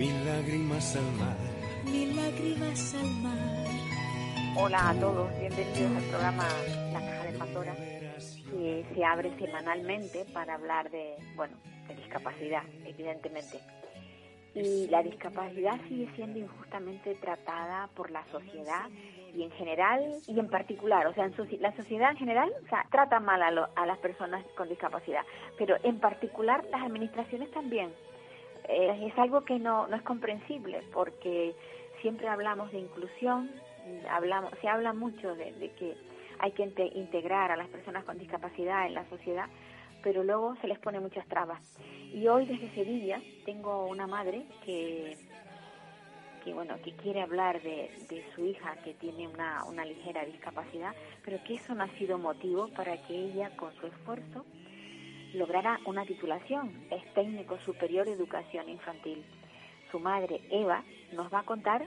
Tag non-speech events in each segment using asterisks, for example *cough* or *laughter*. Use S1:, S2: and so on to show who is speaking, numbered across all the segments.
S1: mil lágrimas al mar.
S2: mil lágrimas al mar.
S3: Hola a todos, bienvenidos al programa La Caja de Pandora, que se abre semanalmente para hablar de, bueno, de discapacidad, evidentemente. Y la discapacidad sigue siendo injustamente tratada por la sociedad y en general y en particular, o sea, en soci- la sociedad en general o sea, trata mal a, lo- a las personas con discapacidad, pero en particular las administraciones también. Eh, es algo que no, no es comprensible porque siempre hablamos de inclusión, hablamos, se habla mucho de, que hay que inte- integrar a las personas con discapacidad en la sociedad, pero luego se les pone muchas trabas. Y hoy desde Sevilla tengo una madre que, que bueno, que quiere hablar de, de su hija que tiene una, una ligera discapacidad, pero que eso no ha sido motivo para que ella, con su esfuerzo, lograra una titulación. Es técnico superior de educación infantil. Su madre, Eva, nos va a contar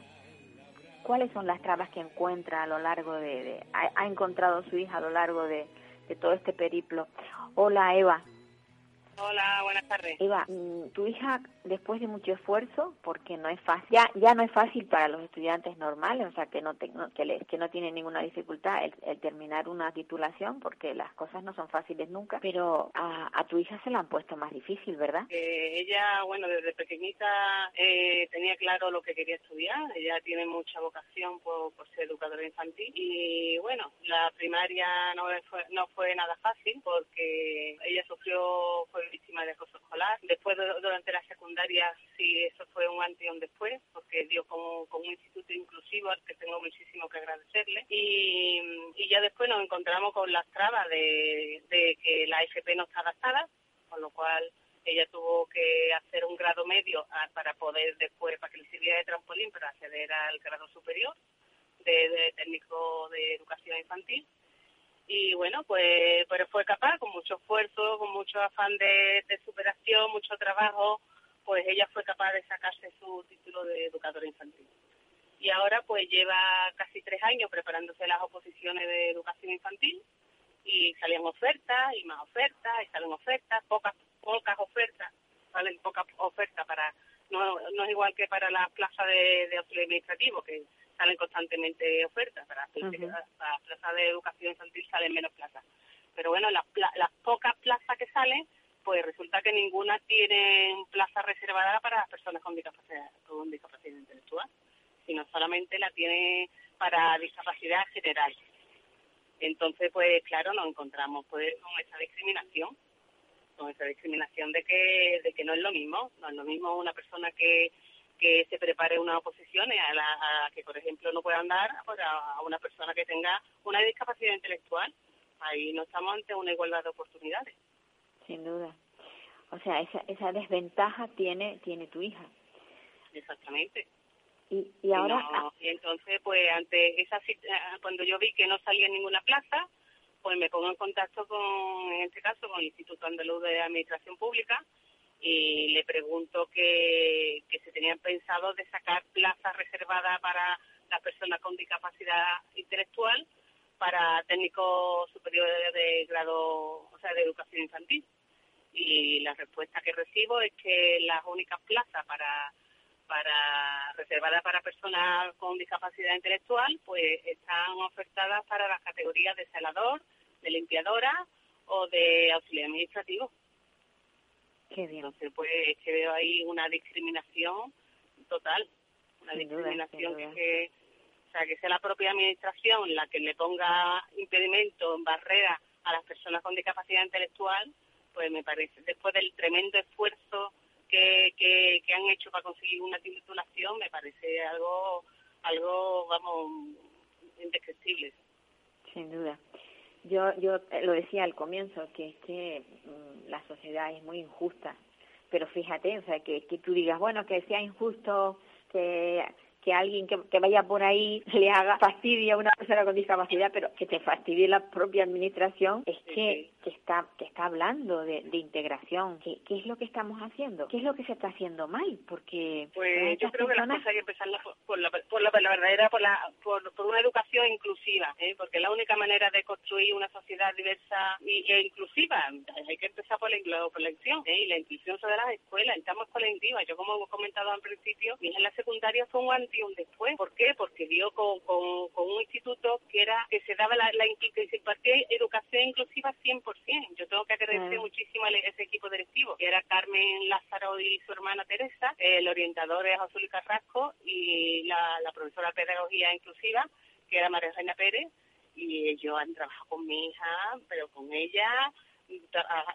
S3: cuáles son las trabas que encuentra a lo largo de, de- ha, ha encontrado su hija a lo largo de, de todo este periplo. Hola, Eva.
S4: Hola, buenas tardes.
S3: Eva, mm, tu hija, después de mucho esfuerzo, porque no es fácil, ya, ya no es fácil para los estudiantes normales, o sea, que no, te- no- que, no tienen ninguna dificultad el, el terminar una titulación, porque las cosas no son fáciles nunca, pero a, a tu hija se la han puesto más difícil, ¿verdad?
S4: Eh, ella, bueno, desde pequeñita eh, tenía claro lo que quería estudiar. Ella tiene mucha vocación por, por ser educadora infantil. Y bueno, la primaria no fue, no fue nada fácil porque ella sufrió, fue víctima de acoso escolar. Después, de- durante la secundaria, sí, eso fue un antes y un después, porque dio con un instituto inclusivo al que tengo muchísimo que agradecerle. Y, ya después nos encontramos con las trabas de, que la FP no está adaptada, con lo cual ella tuvo que hacer un grado medio ah, para poder después, para que le sirviera de trampolín para acceder al grado superior de técnico de educación infantil. Y bueno, pues pero fue capaz, con mucho esfuerzo, con mucho afán de, superación, mucho trabajo, pues ella fue capaz de sacarse su título de educadora infantil. Y ahora pues lleva casi tres años preparándose las oposiciones de educación infantil y salían ofertas y más ofertas y salen ofertas, pocas pocas ofertas, salen pocas ofertas para no, no es igual que para las plazas de, de auxilio administrativo que salen constantemente ofertas, para, las
S3: Ujú.
S4: para las plazas de educación infantil salen menos plazas. Pero bueno, las, las pocas plazas que salen, pues resulta que ninguna tiene plaza reservada para las personas con discapacidad, con discapacidad intelectual, sino solamente la tiene para discapacidad general. Entonces, pues claro, nos encontramos pues con esa discriminación, con esa discriminación de que de que no es lo mismo, no es lo mismo una persona que que se prepare unas oposiciones a, la, a que, por ejemplo, no pueda andar pues, a, una persona que tenga una discapacidad intelectual. Ahí no estamos ante una igualdad de oportunidades.
S3: Sin duda. O sea, esa, esa desventaja tiene, tiene tu hija.
S4: Exactamente.
S3: Y, y ahora,
S4: no- y entonces, pues, ante esa eh, cuando yo vi que no salía en ninguna plaza, pues me pongo en contacto con, en este caso, con el Instituto Andaluz de Administración Pública y le pregunto que, que se tenían pensado de sacar plazas reservadas para las personas con discapacidad intelectual para técnicos superiores de grado, o sea, de educación infantil. Y la respuesta que recibo es que las únicas plazas para reservadas para personas con discapacidad intelectual, pues están ofertadas para las categorías de celador, de limpiadora o de auxiliar administrativo.
S3: Qué bien.
S4: Entonces, pues es que veo ahí una discriminación total, una
S3: Sin
S4: discriminación
S3: duda.
S4: que, o sea, que sea la propia administración la que le ponga impedimento, barrera a las personas con discapacidad intelectual, pues me parece, después del tremendo esfuerzo que, que, que han hecho para conseguir una titulación, me parece algo, algo, vamos, indescriptible.
S3: Sin duda. Yo, yo eh, lo decía al comienzo, que es que mm, la sociedad es muy injusta.
S5: Pero fíjate, o sea, que, que tú digas, bueno, que sea injusto, que que alguien que, que, vaya por ahí *laughs* le haga fastidio a una persona con discapacidad, pero que te fastidie la propia administración, es que, que está que está hablando de, de integración. ¿Qué, ¿Qué, es lo que estamos haciendo? ¿Qué es lo que se está haciendo mal? Porque
S4: pues yo creo que las cosas hay que empezar por, por, la, por, la, por la verdadera, por, la, por, por una educación inclusiva, ¿eh? porque la única manera de construir una sociedad diversa y, e inclusiva hay que empezar por la, por la inclusión ¿eh? y la inclusión sobre las escuelas. Estamos colectivas. Yo como he comentado al principio, mi hija en la secundaria fue un un después. ¿Por qué? Porque dio con, con, con, un instituto que era que se daba la, la que se impartía educación inclusiva 100%. Yo tengo que agradecer mm. muchísimo a ese equipo directivo, que era Carmen Lázaro y su hermana Teresa, el orientador es José Luis Carrasco y la, la profesora de pedagogía inclusiva, que era María Reina Pérez, y ellos han trabajado con mi hija, pero con ella,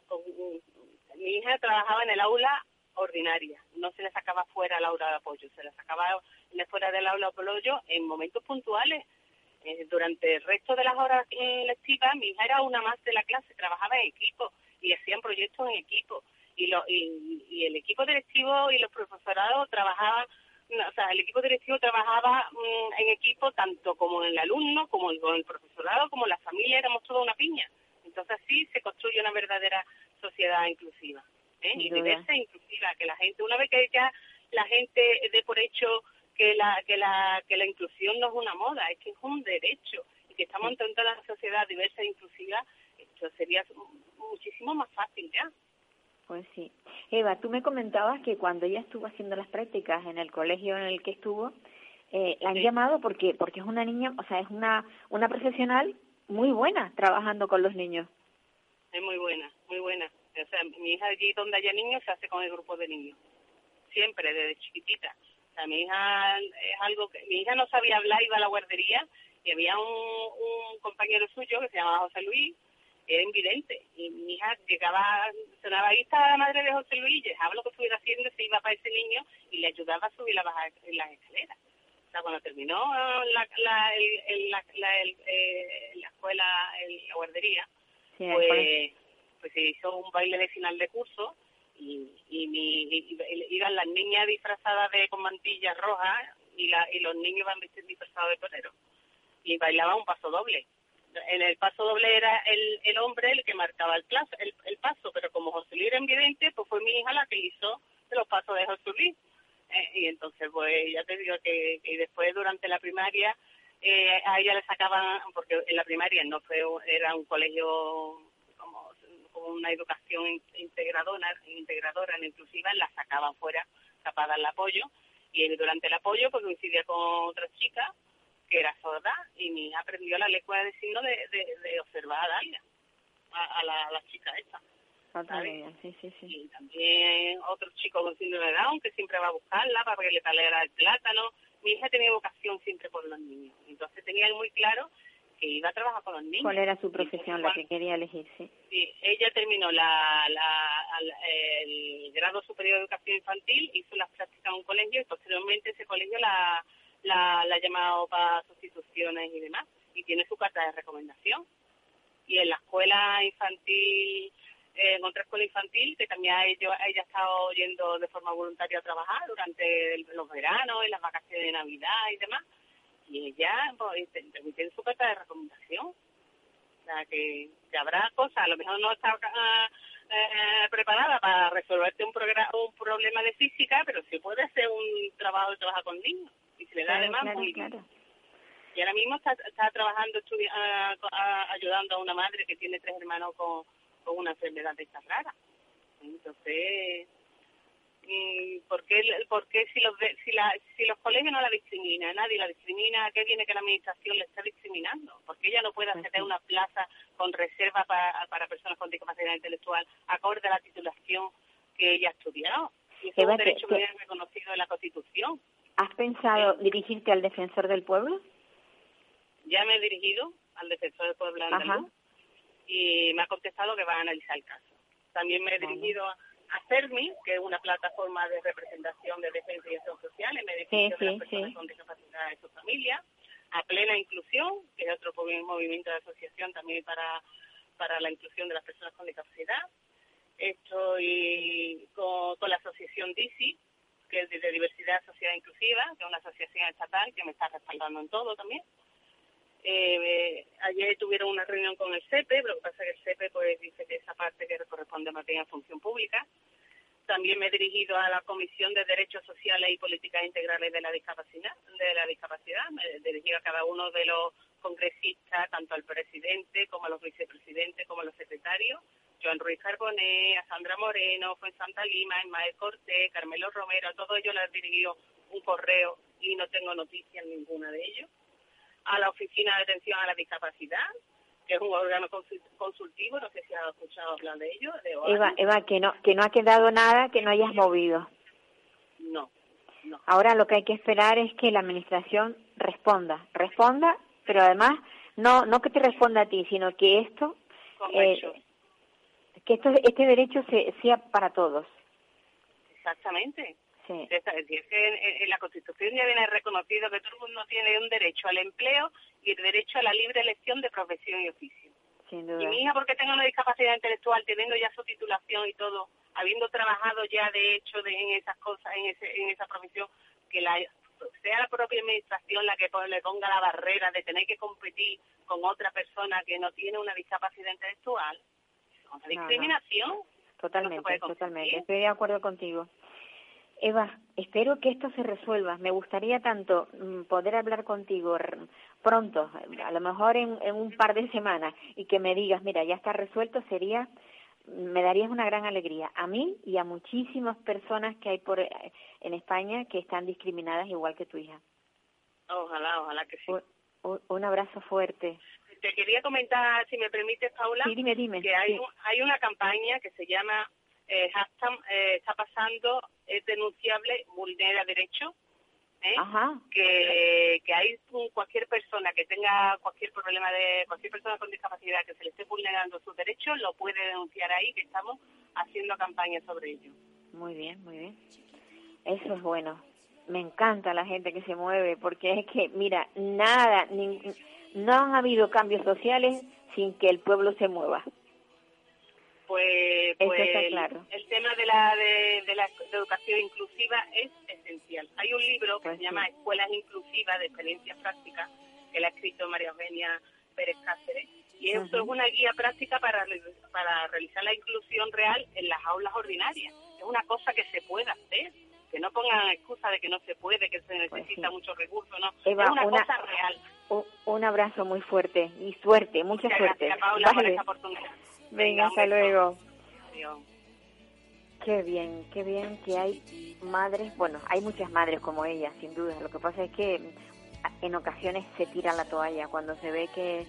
S4: con, mi hija trabajaba en el aula ordinaria, no se le sacaba fuera la aula de apoyo, se le sacaba fuera del aula de apoyo en momentos puntuales. Eh, durante el resto de las horas lectivas, mi hija era una más de la clase, trabajaba en equipo y hacían proyectos en equipo. Y, lo, y, el equipo directivo y los profesorados trabajaban, o sea, el equipo directivo trabajaba mm, en equipo tanto como el alumno, como el, con el profesorado, como la familia, éramos toda una piña. Entonces así se construye una verdadera sociedad inclusiva. ¿eh? Y diversa e inclusiva, que la gente, una vez que ya la gente dé por hecho que la, que la, que la inclusión no es una moda, es que es un derecho y que estamos en una sociedad diversa e inclusiva, esto sería muchísimo más fácil ya.
S5: Pues sí. Eva, tú me comentabas que cuando ella estuvo haciendo las prácticas en el colegio en el que estuvo, eh, la han llamado porque porque es una niña, o sea, es una una profesional muy buena trabajando con los niños.
S4: Es muy buena, muy buena. O sea, mi hija allí donde haya niños se hace con el grupo de niños. Siempre, desde chiquitita mi hija es algo que mi hija no sabía hablar, iba a la guardería y había un, un compañero suyo que se llamaba José Luis, era invidente. Y mi hija llegaba, sonaba ahí está la madre de José Luis, y dejaba lo que estuviera haciendo, se iba para ese niño y le ayudaba a subir la bajar en las escaleras. O sea, cuando terminó la, la, el, la, la, el, eh, la escuela, el, la guardería, pues, pues se hizo un baile de final de curso y, y, mi, iban las niñas disfrazadas de con mantillas rojas y, la, y los niños iban disfrazados de torero y bailaban un paso doble. En el paso doble era el, el hombre el que marcaba el, plazo, el, el paso, pero como José Luis era evidente, pues fue mi hija la que hizo los pasos de José Luis. Eh, y entonces, pues ya te digo que, que después durante la primaria eh, a ella le sacaban, porque en la primaria no fue, era un colegio una educación integradora, integradora, inclusiva, la sacaban fuera capaz el apoyo. Y durante el apoyo, pues coincidía con otra chica que era sorda y mi hija aprendió la lengua de signos de, de, observar a Dalia, a, la, la, chica esta.
S5: Sí, sí, sí.
S4: Y también otro chico con síndrome de Down que siempre va a buscarla para que le talera el plátano. Mi hija tenía vocación siempre por los niños. Entonces tenía muy claro que iba a trabajar con los niños.
S5: ¿Cuál era su profesión, la que quería elegir? Sí.
S4: sí, ella terminó la, la, el grado superior de educación infantil, hizo las prácticas en un colegio y posteriormente ese colegio la, la, la ha llamado para sustituciones y demás y tiene su carta de recomendación. Y en la escuela infantil, eh, en otra escuela infantil, que también ella, ella ha estado yendo de forma voluntaria a trabajar durante los veranos y las vacaciones de Navidad y demás y ella pues, tiene su carta de recomendación. O sea, que, habrá cosas, a lo mejor no está ah, eh, preparada para resolverte un, un problema de física, pero sí puede hacer un trabajo de trabajar con niños. Y se le da además muy bien. Y ahora mismo está, está trabajando, uh, ayudando a una madre que tiene tres hermanos con, con una enfermedad de esta rara. Entonces, ¿por qué, por qué si, los, si, la, si los colegios no la discriminan, nadie la discrimina, qué viene que la administración le está discriminando? porque ella no puede acceder a una plaza con reserva para, para personas con discapacidad intelectual acorde a la titulación que ella ha estudiado? Y es un derecho que, reconocido en la Constitución.
S5: ¿Has pensado dirigirte al defensor del pueblo?
S4: Ya me he dirigido al defensor del pueblo andaluz y me ha contestado que va a analizar el caso. También me he dirigido a a CERMI, que es una plataforma de representación de defensa y acción social en beneficio de las personas con discapacidad y su familia, a Plena Inclusión, que es otro movimiento de asociación también para, para la inclusión de las personas con discapacidad, Estoy con, con la asociación DISI, que es de Diversidad Sociedad Inclusiva, que es una asociación estatal que me está respaldando en todo también. Eh, ayer tuvieron una reunión con el CEPE, lo que pasa es que el CEPE pues, dice que esa parte que corresponde más bien a función pública. También me he dirigido a la Comisión de Derechos Sociales y Políticas Integrales de la Discapacidad. De la discapacidad. Me he dirigido a cada uno de los congresistas, tanto al presidente como a los vicepresidentes, como a los secretarios. Joan Ruiz Carboné, a Sandra Moreno, fue en Santa Lima, Mael Cortés, Carmelo Romero, a todos ellos les he dirigido un correo y no tengo noticias ninguna de ellos. A la Oficina de Atención a la Discapacidad, que es un órgano consultivo, no sé si has escuchado hablar de ello.
S3: Eva, Eva, que no, que no ha quedado nada que no hayas movido.
S4: No, no.
S3: Ahora lo que hay que esperar es que la administración responda, responda, pero además no no que te responda a ti, sino que esto
S4: eh,
S3: que esto este derecho se, sea para todos.
S4: Exactamente.
S3: Sí.
S4: Es que en, la Constitución ya viene reconocido que todo el mundo tiene un derecho al empleo y el derecho a la libre elección de profesión y oficio.
S3: Sin duda.
S4: Y mi hija, porque tengo una discapacidad intelectual, teniendo ya su titulación y todo, habiendo trabajado ya de hecho de, en esas cosas, en, ese, en esa profesión, que la sea la propia administración la que le ponga la barrera de tener que competir con otra persona que no tiene una discapacidad intelectual, es una discriminación.
S3: Totalmente, totalmente. Estoy de acuerdo contigo. Eva, espero que esto se resuelva. Me gustaría tanto mm, poder hablar contigo pronto, a lo mejor en, en, un par de semanas, y que me digas, mira, ya está resuelto, sería, me darías una gran alegría a mí y a muchísimas personas que hay por en España que están discriminadas igual que tu hija.
S4: Ojalá, ojalá que sí.
S3: Un, un abrazo fuerte.
S4: Te quería comentar, si me permites, Paula,
S3: sí, dime, dime,
S4: que hay,
S3: sí.
S4: hay una campaña que se llama eh, hashtag, eh, está pasando, es denunciable, vulnera derechos, ¿eh?
S3: Ajá.
S4: que, que hay cualquier persona que tenga cualquier problema de cualquier persona con discapacidad que se le esté vulnerando sus derechos lo puede denunciar ahí que estamos haciendo campaña sobre ello
S3: muy bien muy bien eso es bueno me encanta la gente que se mueve porque es que mira nada ni, no han habido cambios sociales sin que el pueblo se mueva
S4: pues, pues el,
S3: claro.
S4: el, tema de la de, de la de educación inclusiva es esencial. Hay un libro que
S3: pues
S4: se llama
S3: sí.
S4: Escuelas Inclusivas de Experiencias Prácticas, que la ha escrito María Eugenia Pérez Cáceres, y eso es una guía práctica para, para realizar la inclusión real en las aulas ordinarias. Es una cosa que se puede hacer, que no pongan excusa de que no se puede, que se necesita
S3: pues sí.
S4: muchos recursos, no.
S3: Eva,
S4: es una,
S3: una,
S4: cosa real.
S3: Un, un, abrazo muy fuerte y suerte, mucha
S4: Muchas
S3: suerte.
S4: Gracias, Paula,
S3: vale.
S4: por esta oportunidad.
S3: Venga, hasta luego.
S4: Adiós.
S3: Qué bien, qué bien que hay madres, bueno, hay muchas madres como ella, sin duda. Lo que pasa es que en ocasiones se tira la toalla cuando se ve que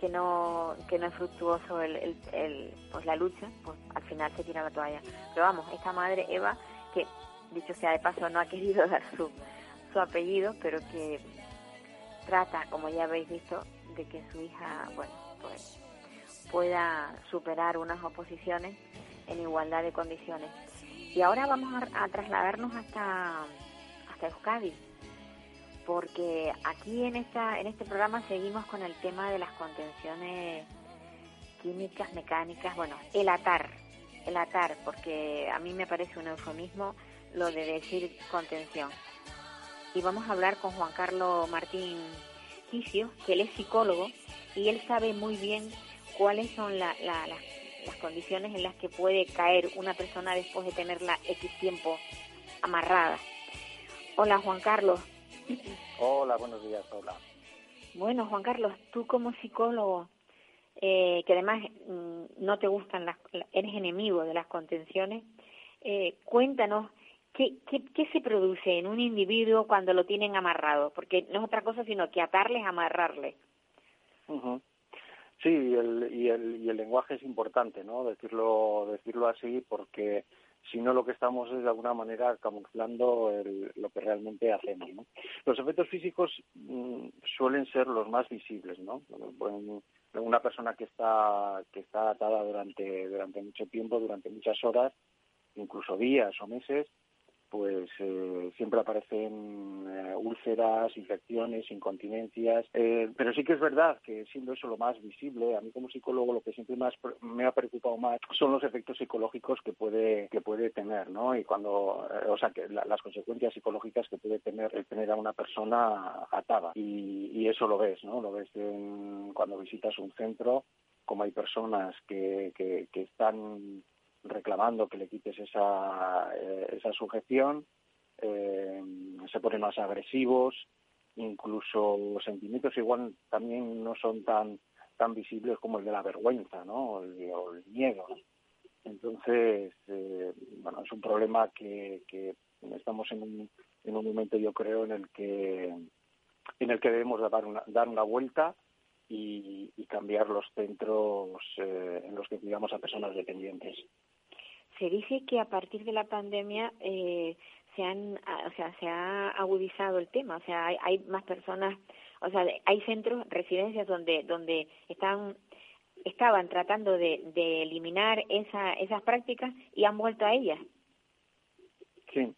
S3: que no que no es fructuoso el, el, el, pues la lucha, pues al final se tira la toalla. Pero vamos, esta madre Eva que dicho sea de paso no ha querido *laughs* dar su su apellido, pero que trata, como ya habéis visto, de que su hija, bueno, pues pueda superar unas oposiciones en igualdad de condiciones. Y ahora vamos a, trasladarnos hasta, hasta Euskadi, porque aquí en esta en este programa seguimos con el tema de las contenciones químicas, mecánicas, bueno, el atar, el atar, porque a mí me parece un eufemismo lo de decir contención. Y vamos a hablar con Juan Carlos Martín Quicio, que él es psicólogo y él sabe muy bien cuáles son la, la, las, las condiciones en las que puede caer una persona después de tenerla X tiempo amarrada. Hola Juan Carlos.
S6: Hola, buenos días, hola.
S3: Bueno, Juan Carlos, tú como psicólogo, eh, que además mmm, no te gustan las, eres enemigo de las contenciones, eh, cuéntanos ¿qué, qué, qué se produce en un individuo cuando lo tienen amarrado, porque no es otra cosa sino que atarles, amarrarles.
S6: Uh -huh. Sí, y el, y el, y el lenguaje es importante, ¿no? Decirlo, decirlo así, porque si no lo que estamos es de alguna manera camuflando el, lo que realmente hacemos. ¿no? Los efectos físicos mmm, suelen ser los más visibles, ¿no? Una persona que está que está atada durante durante mucho tiempo, durante muchas horas, incluso días o meses, pues eh, siempre aparecen eh, úlceras, infecciones, incontinencias. Eh, pero sí que es verdad que siendo eso lo más visible, a mí como psicólogo lo que siempre más me ha preocupado más son los efectos psicológicos que puede que puede tener, ¿no? Y cuando, o sea, que las consecuencias psicológicas que puede tener el tener a una persona atada. Y, eso lo ves, ¿no? Lo ves cuando visitas un centro, como hay personas que, que, que están reclamando que le quites esa, eh, esa sujeción, eh, se ponen más agresivos, incluso los sentimientos igual también no son tan tan visibles como el de la vergüenza, ¿no? O el, miedo. Entonces, eh, bueno, es un problema que, estamos en un, en un momento, yo creo, en el que en el que debemos dar una, dar una vuelta y, cambiar los centros en los que cuidamos a personas dependientes
S3: se dice que a partir de la pandemia eh, se han, o sea, se ha agudizado el tema, o sea, hay, más personas, o sea, hay centros, residencias donde donde están estaban tratando de, de eliminar esa, esas prácticas y han vuelto a ellas.
S6: Sí,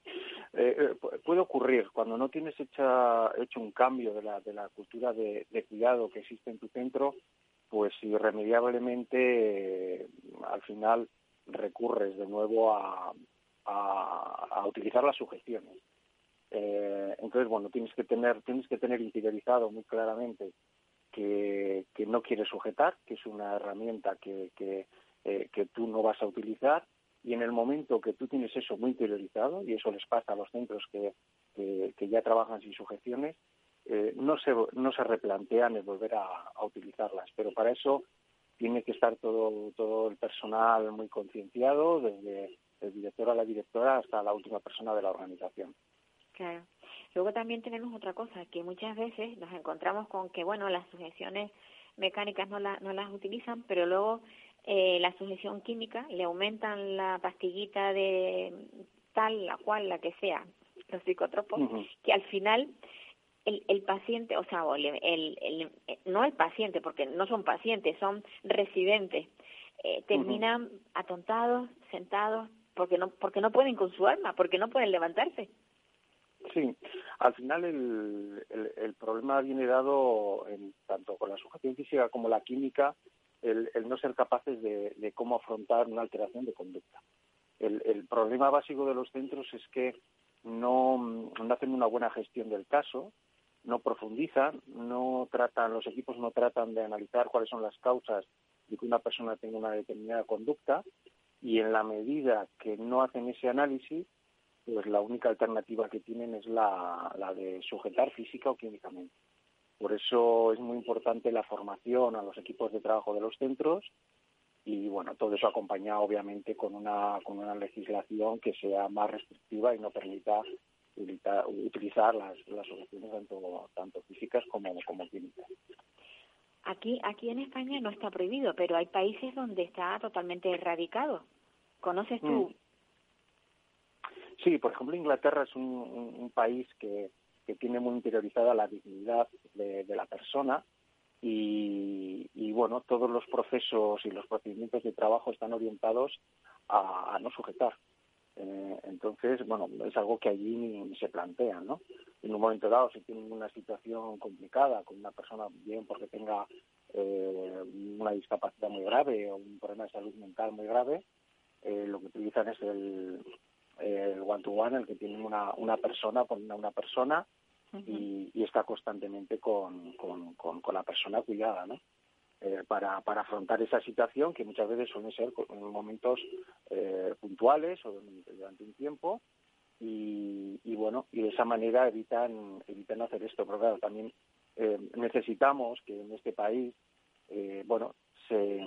S6: eh, eh puede ocurrir cuando no tienes hecha, hecho un cambio de la, de la cultura de, de cuidado que existe en tu centro, pues irremediablemente al final recurres de nuevo a, a, utilizar las sugestiones. Eh, entonces, bueno, tienes que tener, tienes que tener interiorizado muy claramente que, que no quieres sujetar, que es una herramienta que, eh, que tú no vas a utilizar, y en el momento que tú tienes eso muy interiorizado, y eso les pasa a los centros que, que, ya trabajan sin sujeciones, eh, no, se, no se replantean el volver a, a utilizarlas. Pero para eso tiene que estar todo, todo el personal muy concienciado, desde el director a la directora hasta la última persona de la organización.
S3: Claro. Luego también tenemos otra cosa, que muchas veces nos encontramos con que, bueno, las sujeciones mecánicas no, la, no las utilizan, pero luego eh, la sujeción química le aumentan la pastillita de tal, la cual, la que sea, los psicotropos, que al final el, el paciente, o sea, el, el, no el paciente, porque no son pacientes, son residentes, eh, terminan atontados, sentados, porque no, porque no pueden con su alma, porque no pueden levantarse.
S6: Sí, al final el, el, el problema viene dado en, tanto con la sujeción física como la química, el, el no ser capaces de, de, cómo afrontar una alteración de conducta. El, el problema básico de los centros es que no, no hacen una buena gestión del caso, no profundizan, no tratan, los equipos no tratan de analizar cuáles son las causas de que una persona tenga una determinada conducta y en la medida que no hacen ese análisis, pues la única alternativa que tienen es la, de sujetar física o químicamente. Por eso es muy importante la formación a los equipos de trabajo de los centros y bueno, todo eso acompañado obviamente con una, con una legislación que sea más restrictiva y no permita utilizar las, las soluciones tanto, tanto físicas como, como químicas.
S3: Aquí, aquí en España no está prohibido, pero hay países donde está totalmente erradicado. ¿Conoces tú?
S6: Mm. Sí, por ejemplo, Inglaterra es un, un, país que, que, tiene muy interiorizada la dignidad de, de la persona y, y, bueno, todos los procesos y los procedimientos de trabajo están orientados a, a no sujetar. Eh, entonces, bueno, es algo que allí ni, se plantea, ¿no? En un momento dado, si tienen una situación complicada con una persona, bien porque tenga eh, una discapacidad muy grave o un problema de salud mental muy grave, eh, lo que utilizan es el, el one-to-one, el que tienen una, una persona con una, una persona y, y, está constantemente con, con, con, con la persona cuidada, ¿no? Eh, para, para afrontar esa situación que muchas veces suelen ser en momentos eh, puntuales o durante un tiempo y, y, bueno y de esa manera evitan evitan hacer esto. Pero claro también eh, necesitamos que en este país eh, bueno se,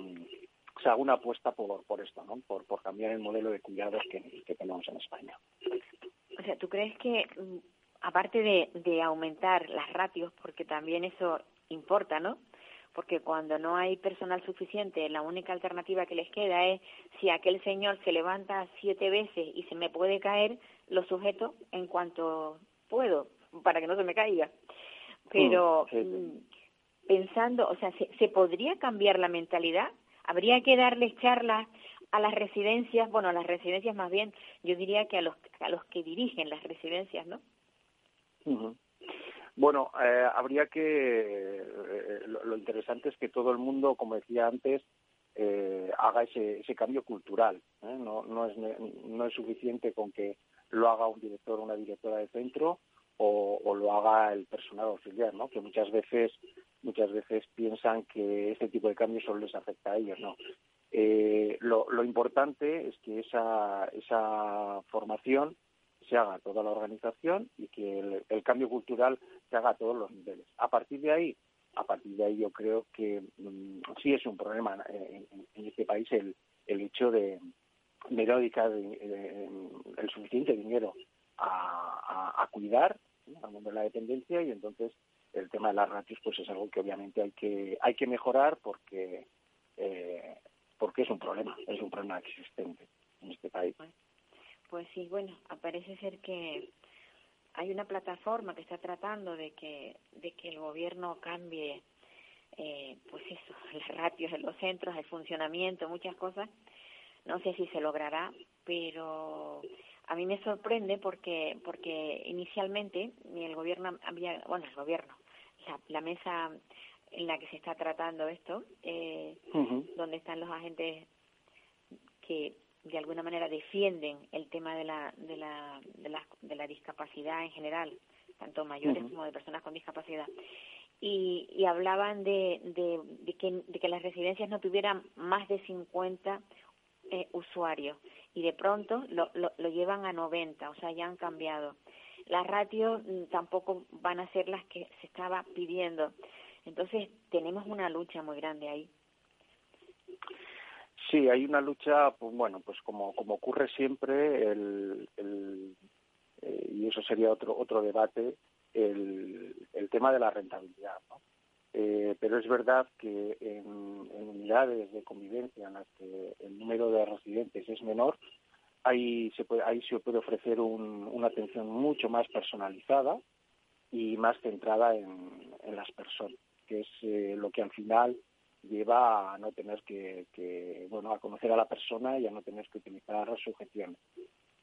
S6: se haga una apuesta por por esto no por por cambiar el modelo de cuidados que, tenemos en España.
S3: O sea tú crees que mm, aparte de, de aumentar las ratios porque también eso importa no porque cuando no hay personal suficiente, la única alternativa que les queda es si aquel señor se levanta siete veces y se me puede caer, lo sujeto en cuanto puedo, para que no se me caiga. Pero mm, pensando, o sea, ¿se, ¿se podría cambiar la mentalidad? ¿Habría que darles charlas a las residencias, bueno, a las residencias más bien, yo diría que a los, a los que dirigen las residencias, ¿no?
S6: Bueno, eh, habría que, eh, lo, interesante es que todo el mundo, como decía antes, eh, haga ese, ese cambio cultural. No, no, es, no es suficiente con que lo haga un director o una directora de centro o, o, lo haga el personal auxiliar, ¿no? Que muchas veces muchas veces piensan que este tipo de cambios solo les afecta a ellos, ¿no? Eh, lo, lo, importante es que esa, esa formación se haga a toda la organización y que el, cambio cultural se haga a todos los niveles. A partir de ahí, a partir de ahí yo creo que mm, sí es un problema en, este país el, el hecho de, de no el suficiente dinero a, a, cuidar al mundo de la dependencia y entonces el tema de las ratios pues es algo que obviamente hay que hay que mejorar porque eh, porque es un problema es un problema existente en este país
S3: pues sí bueno parece ser que hay una plataforma que está tratando de que de que el gobierno cambie eh, pues eso *laughs* las ratios en los centros el funcionamiento muchas cosas. No sé si se logrará pero a mí me sorprende porque porque inicialmente el gobierno había bueno el gobierno la, mesa en la que se está tratando esto, eh, donde están los agentes que de alguna manera defienden el tema de la, de la, de la, de la discapacidad en general, tanto mayores como de personas con discapacidad. Y, y hablaban de, de, de, que, de que las residencias no tuvieran más de 50 eh, usuarios y de pronto lo, lo, lo llevan a 90, o sea, ya han cambiado las ratios mm, tampoco van a ser las que se estaba pidiendo. Entonces, tenemos una lucha muy grande ahí.
S6: Sí, hay una lucha, pues bueno, pues como, como ocurre siempre, el, el eh, y eso sería otro otro debate, el, el tema de la rentabilidad. ¿no? Eh, pero es verdad que en, unidades de convivencia en las que el número de residentes es menor, ahí se puede, ahí se puede ofrecer una atención mucho más personalizada y más centrada en, las personas, que es eh, lo que al final lleva a no tener que, bueno, a conocer a la persona y a no tener que utilizar sujeciones.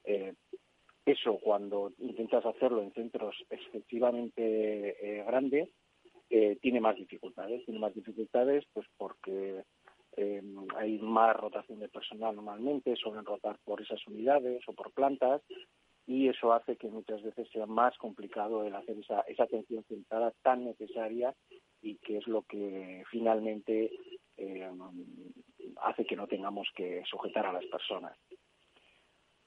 S6: Eh, eso cuando intentas hacerlo en centros excesivamente eh, grandes eh, tiene más dificultades. Tiene más dificultades pues porque eh, hay más rotación de personal normalmente, suelen rotar por esas unidades o por plantas y eso hace que muchas veces sea más complicado el hacer esa, esa atención centrada tan necesaria y que es lo que finalmente eh, hace que no tengamos que sujetar a las personas.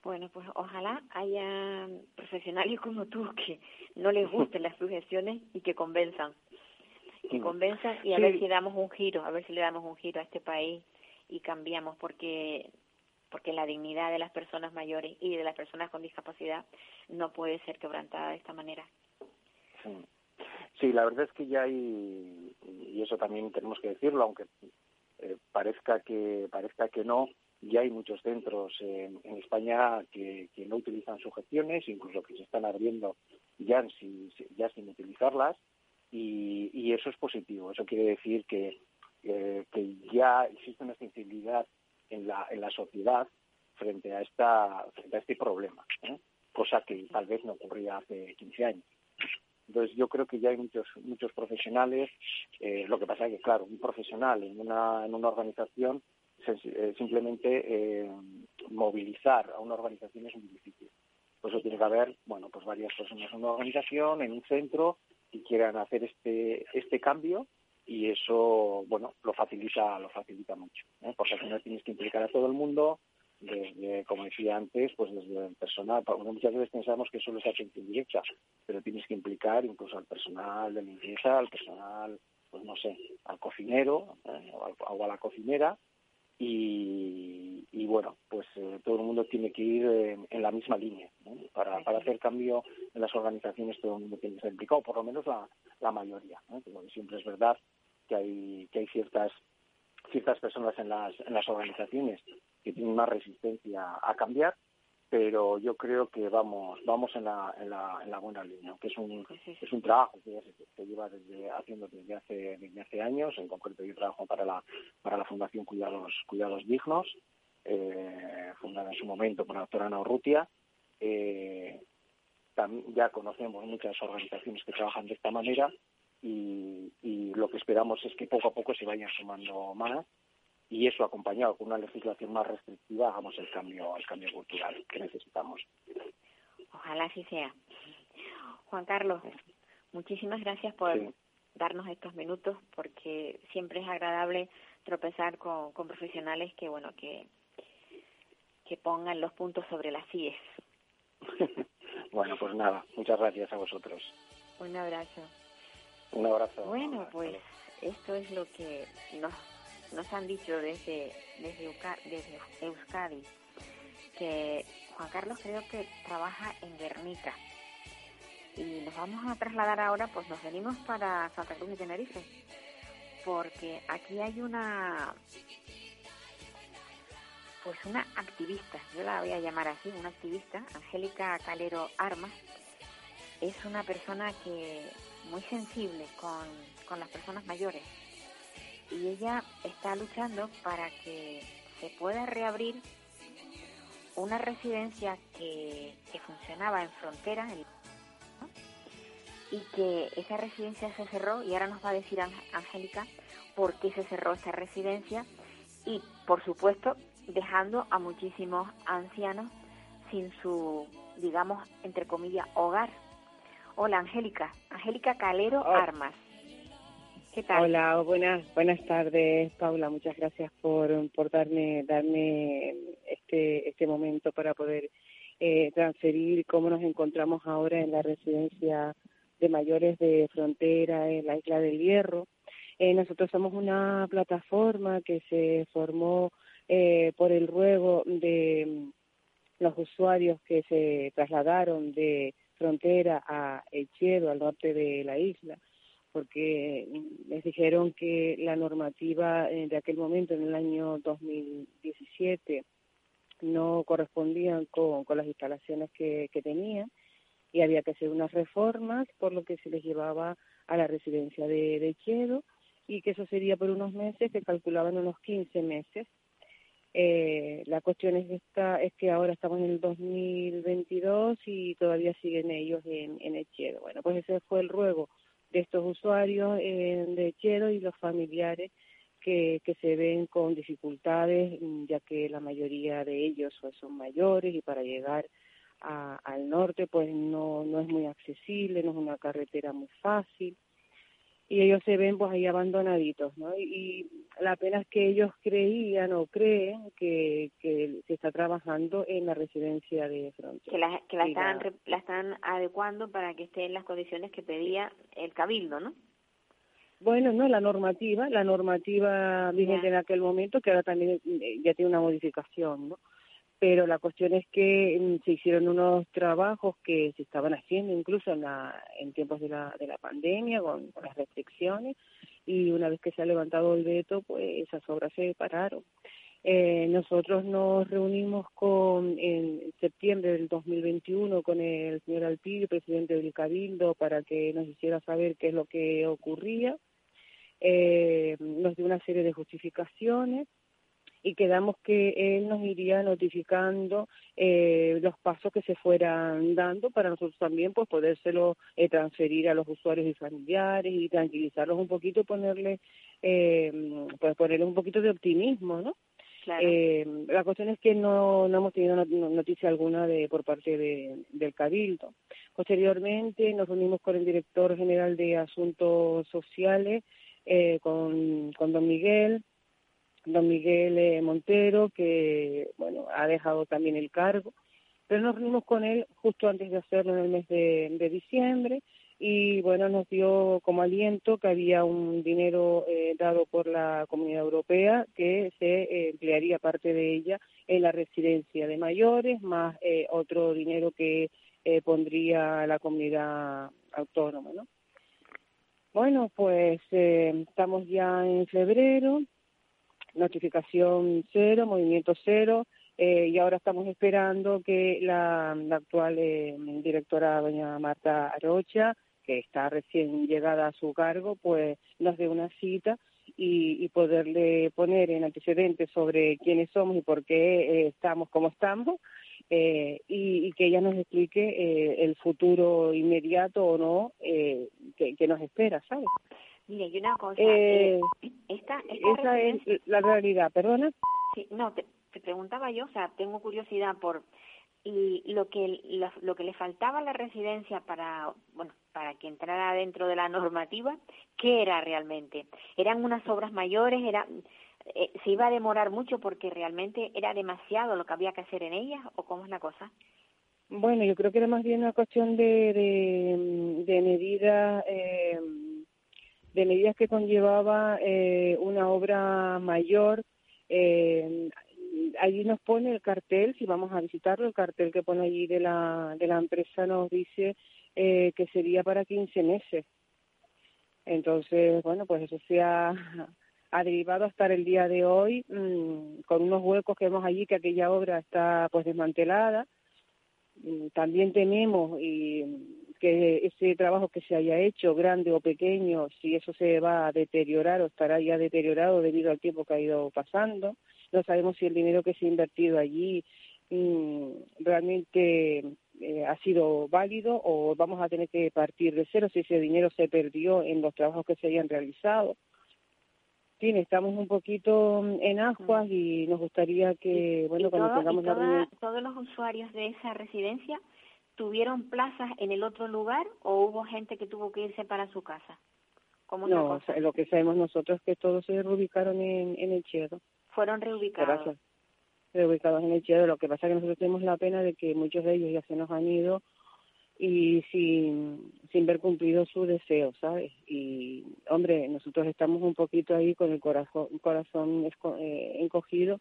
S3: Bueno, pues ojalá haya profesionales como tú que no les gusten *laughs* las sujeciones y que convenzan que convenza y a ver si damos un giro, a ver si le damos un giro a este país y cambiamos porque porque la dignidad de las personas mayores y de las personas con discapacidad no puede ser quebrantada de esta manera.
S6: Sí, la verdad es que ya hay y eso también tenemos que decirlo, aunque eh, parezca que parezca que no, ya hay muchos centros en, en España que, no utilizan sujeciones, incluso que se están abriendo ya sin, ya sin utilizarlas y, y eso es positivo. Eso quiere decir que, eh, que ya existe una sensibilidad en la, en la sociedad frente a, esta, frente a este problema, ¿eh? cosa que tal vez no ocurría hace 15 años. Entonces yo creo que ya hay muchos muchos profesionales. Eh, lo que pasa es que claro, un profesional en una en una organización eh, simplemente eh, movilizar a una organización es muy difícil. Por eso tiene que haber bueno pues varias personas en una organización, en un centro que quieran hacer este este cambio y eso bueno lo facilita lo facilita mucho ¿eh? porque al final tienes que implicar a todo el mundo desde como decía antes pues desde el personal muchas veces pensamos que solo es atención directa pero tienes que implicar incluso al personal de limpieza al personal pues no sé al cocinero ¿eh? o, a la cocinera y, y bueno, pues eh, todo el mundo tiene que ir en, la misma línea. Para, para hacer cambio en las organizaciones todo el mundo tiene que estar implicado, por lo menos la, mayoría. Porque siempre es verdad que hay, que hay ciertas ciertas personas en las, en las organizaciones que tienen más resistencia a cambiar pero yo creo que vamos vamos en la, en la, en la buena línea, que es un es un trabajo que ya se, lleva desde haciendo desde hace desde hace años, en concreto yo trabajo para la para la Fundación Cuidados Cuidados Dignos eh, fundada en su momento por la doctora Ana Urrutia. Eh, ya conocemos muchas organizaciones que trabajan de esta manera y, lo que esperamos es que poco a poco se vayan sumando más y eso acompañado con una legislación más restrictiva hagamos el cambio el cambio cultural que necesitamos.
S3: Ojalá así sea. Juan Carlos, muchísimas gracias por darnos estos minutos porque siempre es agradable tropezar con, con profesionales que bueno que que pongan los puntos sobre las IES. *laughs*
S6: bueno, pues nada, muchas gracias a vosotros.
S3: Un abrazo.
S6: Un abrazo.
S3: Bueno, pues esto es lo que nos, nos han dicho desde, desde, desde Euskadi, que Juan Carlos creo que trabaja en Guernica. Y nos vamos a trasladar ahora, pues nos venimos para Santa Cruz de Tenerife, porque aquí hay una pues una activista, yo la voy a llamar así, una activista, Angélica Calero Armas, es una persona que muy sensible con, con las personas mayores y ella está luchando para que se pueda reabrir una residencia que, que funcionaba en frontera y que esa residencia se cerró y ahora nos va a decir Angélica por qué se cerró esa residencia y por supuesto dejando a muchísimos ancianos sin su, digamos, entre comillas, hogar. Hola, Angélica. Angélica Calero Armas.
S7: Hola, buenas, buenas tardes, Paula. Muchas gracias por, por darme, darme este, este momento para poder eh, transferir cómo nos encontramos ahora en la residencia de mayores de frontera en la isla del Hierro. Eh, nosotros somos una plataforma que se formó eh, por el ruego de mm, los usuarios que se trasladaron de frontera a Echedo, al norte de la isla, porque les dijeron que la normativa eh, de aquel momento, en el año 2017, no correspondían con, con las instalaciones que, que tenían y había que hacer unas reformas, por lo que se les llevaba a la residencia de, de y que eso sería por unos meses, que calculaban unos 15 meses eh, la cuestión es, esta, es que ahora estamos en el 2022 y todavía siguen ellos en, en. Bueno, pues ese fue el ruego de estos usuarios eh, de Echedo y los familiares que, que se ven con dificultades, ya que la mayoría de ellos pues, son mayores y para llegar a, al norte pues no, no es muy accesible, no es una carretera muy fácil y ellos se ven pues ahí abandonaditos, ¿no? Y, la pena es que ellos creían o creen que, que se está trabajando en la residencia de frontera.
S3: Que la, que la están, la... están adecuando para que esté en las condiciones que pedía el cabildo, ¿no?
S7: Bueno, no, la normativa, la normativa vigente en aquel momento, que ahora también eh, ya tiene una modificación, ¿no? Pero la cuestión es que mm, se hicieron unos trabajos que se estaban haciendo incluso en, la, en tiempos de la, de la pandemia con, las restricciones y una vez que se ha levantado el veto pues esas obras se pararon. Eh, nosotros nos reunimos con en septiembre del 2021 con el señor Alpillo, presidente del Cabildo, para que nos hiciera saber qué es lo que ocurría. Eh, nos dio una serie de justificaciones y quedamos que él nos iría notificando eh, los pasos que se fueran dando para nosotros también pues podérselo eh, transferir a los usuarios y familiares y tranquilizarlos un poquito y ponerle eh, pues ponerle un poquito de optimismo no eh, la cuestión es que no, no hemos tenido noticia alguna de por parte de, del cabildo. Posteriormente nos unimos con el director general de asuntos sociales eh, con, con don Miguel don Miguel eh, Montero, que bueno ha dejado también el cargo, pero nos reunimos con él justo antes de hacerlo en el mes de, diciembre y bueno nos dio como aliento que había un dinero eh, dado por la Comunidad Europea que se eh, emplearía parte de ella en la residencia de mayores más otro dinero que pondría la comunidad autónoma, ¿no? Bueno, pues estamos ya en febrero, notificación cero, movimiento cero, eh, y ahora estamos esperando que la, actual eh, directora, doña Marta Arocha, que está recién llegada a su cargo, pues nos dé una cita y, poderle poner en antecedentes sobre quiénes somos y por qué eh, estamos como estamos eh, y, que ella nos explique el futuro inmediato o no que, nos espera, ¿sabes?
S3: Mire, y una cosa,
S7: esta, esa es la realidad, perdona.
S3: Sí, no, te, te preguntaba yo, o sea, tengo curiosidad por y lo que lo, que le faltaba a la residencia para bueno para que entrara dentro de la normativa qué era realmente eran unas obras mayores era eh, se iba a demorar mucho porque realmente era demasiado lo que había que hacer en ellas o cómo es la cosa
S7: bueno yo creo que era más bien una cuestión de de, de medidas eh, de medidas que conllevaba eh, una obra mayor eh, allí nos pone el cartel, si vamos a visitarlo, el cartel que pone allí de la, de la empresa nos dice eh, que sería para 15 meses. Entonces, bueno, pues eso se ha, derivado hasta el día de hoy mm, con unos huecos que vemos allí que aquella obra está pues desmantelada. Mm, también tememos y que ese trabajo que se haya hecho, grande o pequeño, si eso se va a deteriorar o estará ya deteriorado debido al tiempo que ha ido pasando no sabemos si el dinero que se ha invertido allí mm, realmente eh, ha sido válido o vamos a tener que partir de cero si ese dinero se perdió en los trabajos que se hayan realizado. Sí, estamos un poquito en aguas y nos gustaría que, bueno, cuando tengamos la
S3: ¿Todos los usuarios de esa residencia tuvieron plazas en el otro lugar o hubo gente que tuvo que irse para su casa?
S7: no, lo que sabemos nosotros es que todos se reubicaron en, en el Chedo
S3: fueron reubicados.
S7: Reubicados en el Chedo. Lo que pasa es que nosotros tenemos la pena de que muchos de ellos ya se nos han ido y sin, sin ver cumplido su deseo, ¿sabes? Y, hombre, nosotros estamos un poquito ahí con el corazón, corazón eh, encogido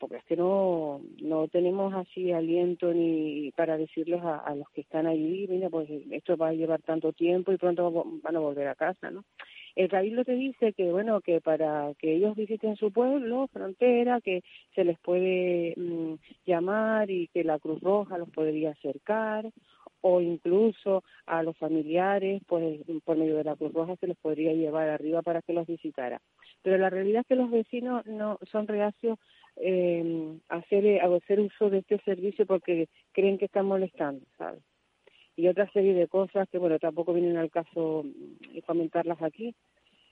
S7: porque es que no, no tenemos así aliento ni para decirles a, los que están allí, mira, pues esto va a llevar tanto tiempo y pronto van a volver a casa, ¿no? El cabildo te dice que, bueno, que para que ellos visiten su pueblo, frontera, que se les puede mm, llamar y que la Cruz Roja los podría acercar o incluso a los familiares, pues por medio de la Cruz Roja se les podría llevar arriba para que los visitara. Pero la realidad es que los vecinos no son reacios eh, a, hacer, hacer uso de este servicio porque creen que están molestando, ¿sabes? y otra serie de cosas que, bueno, tampoco vienen al caso mm, comentarlas aquí.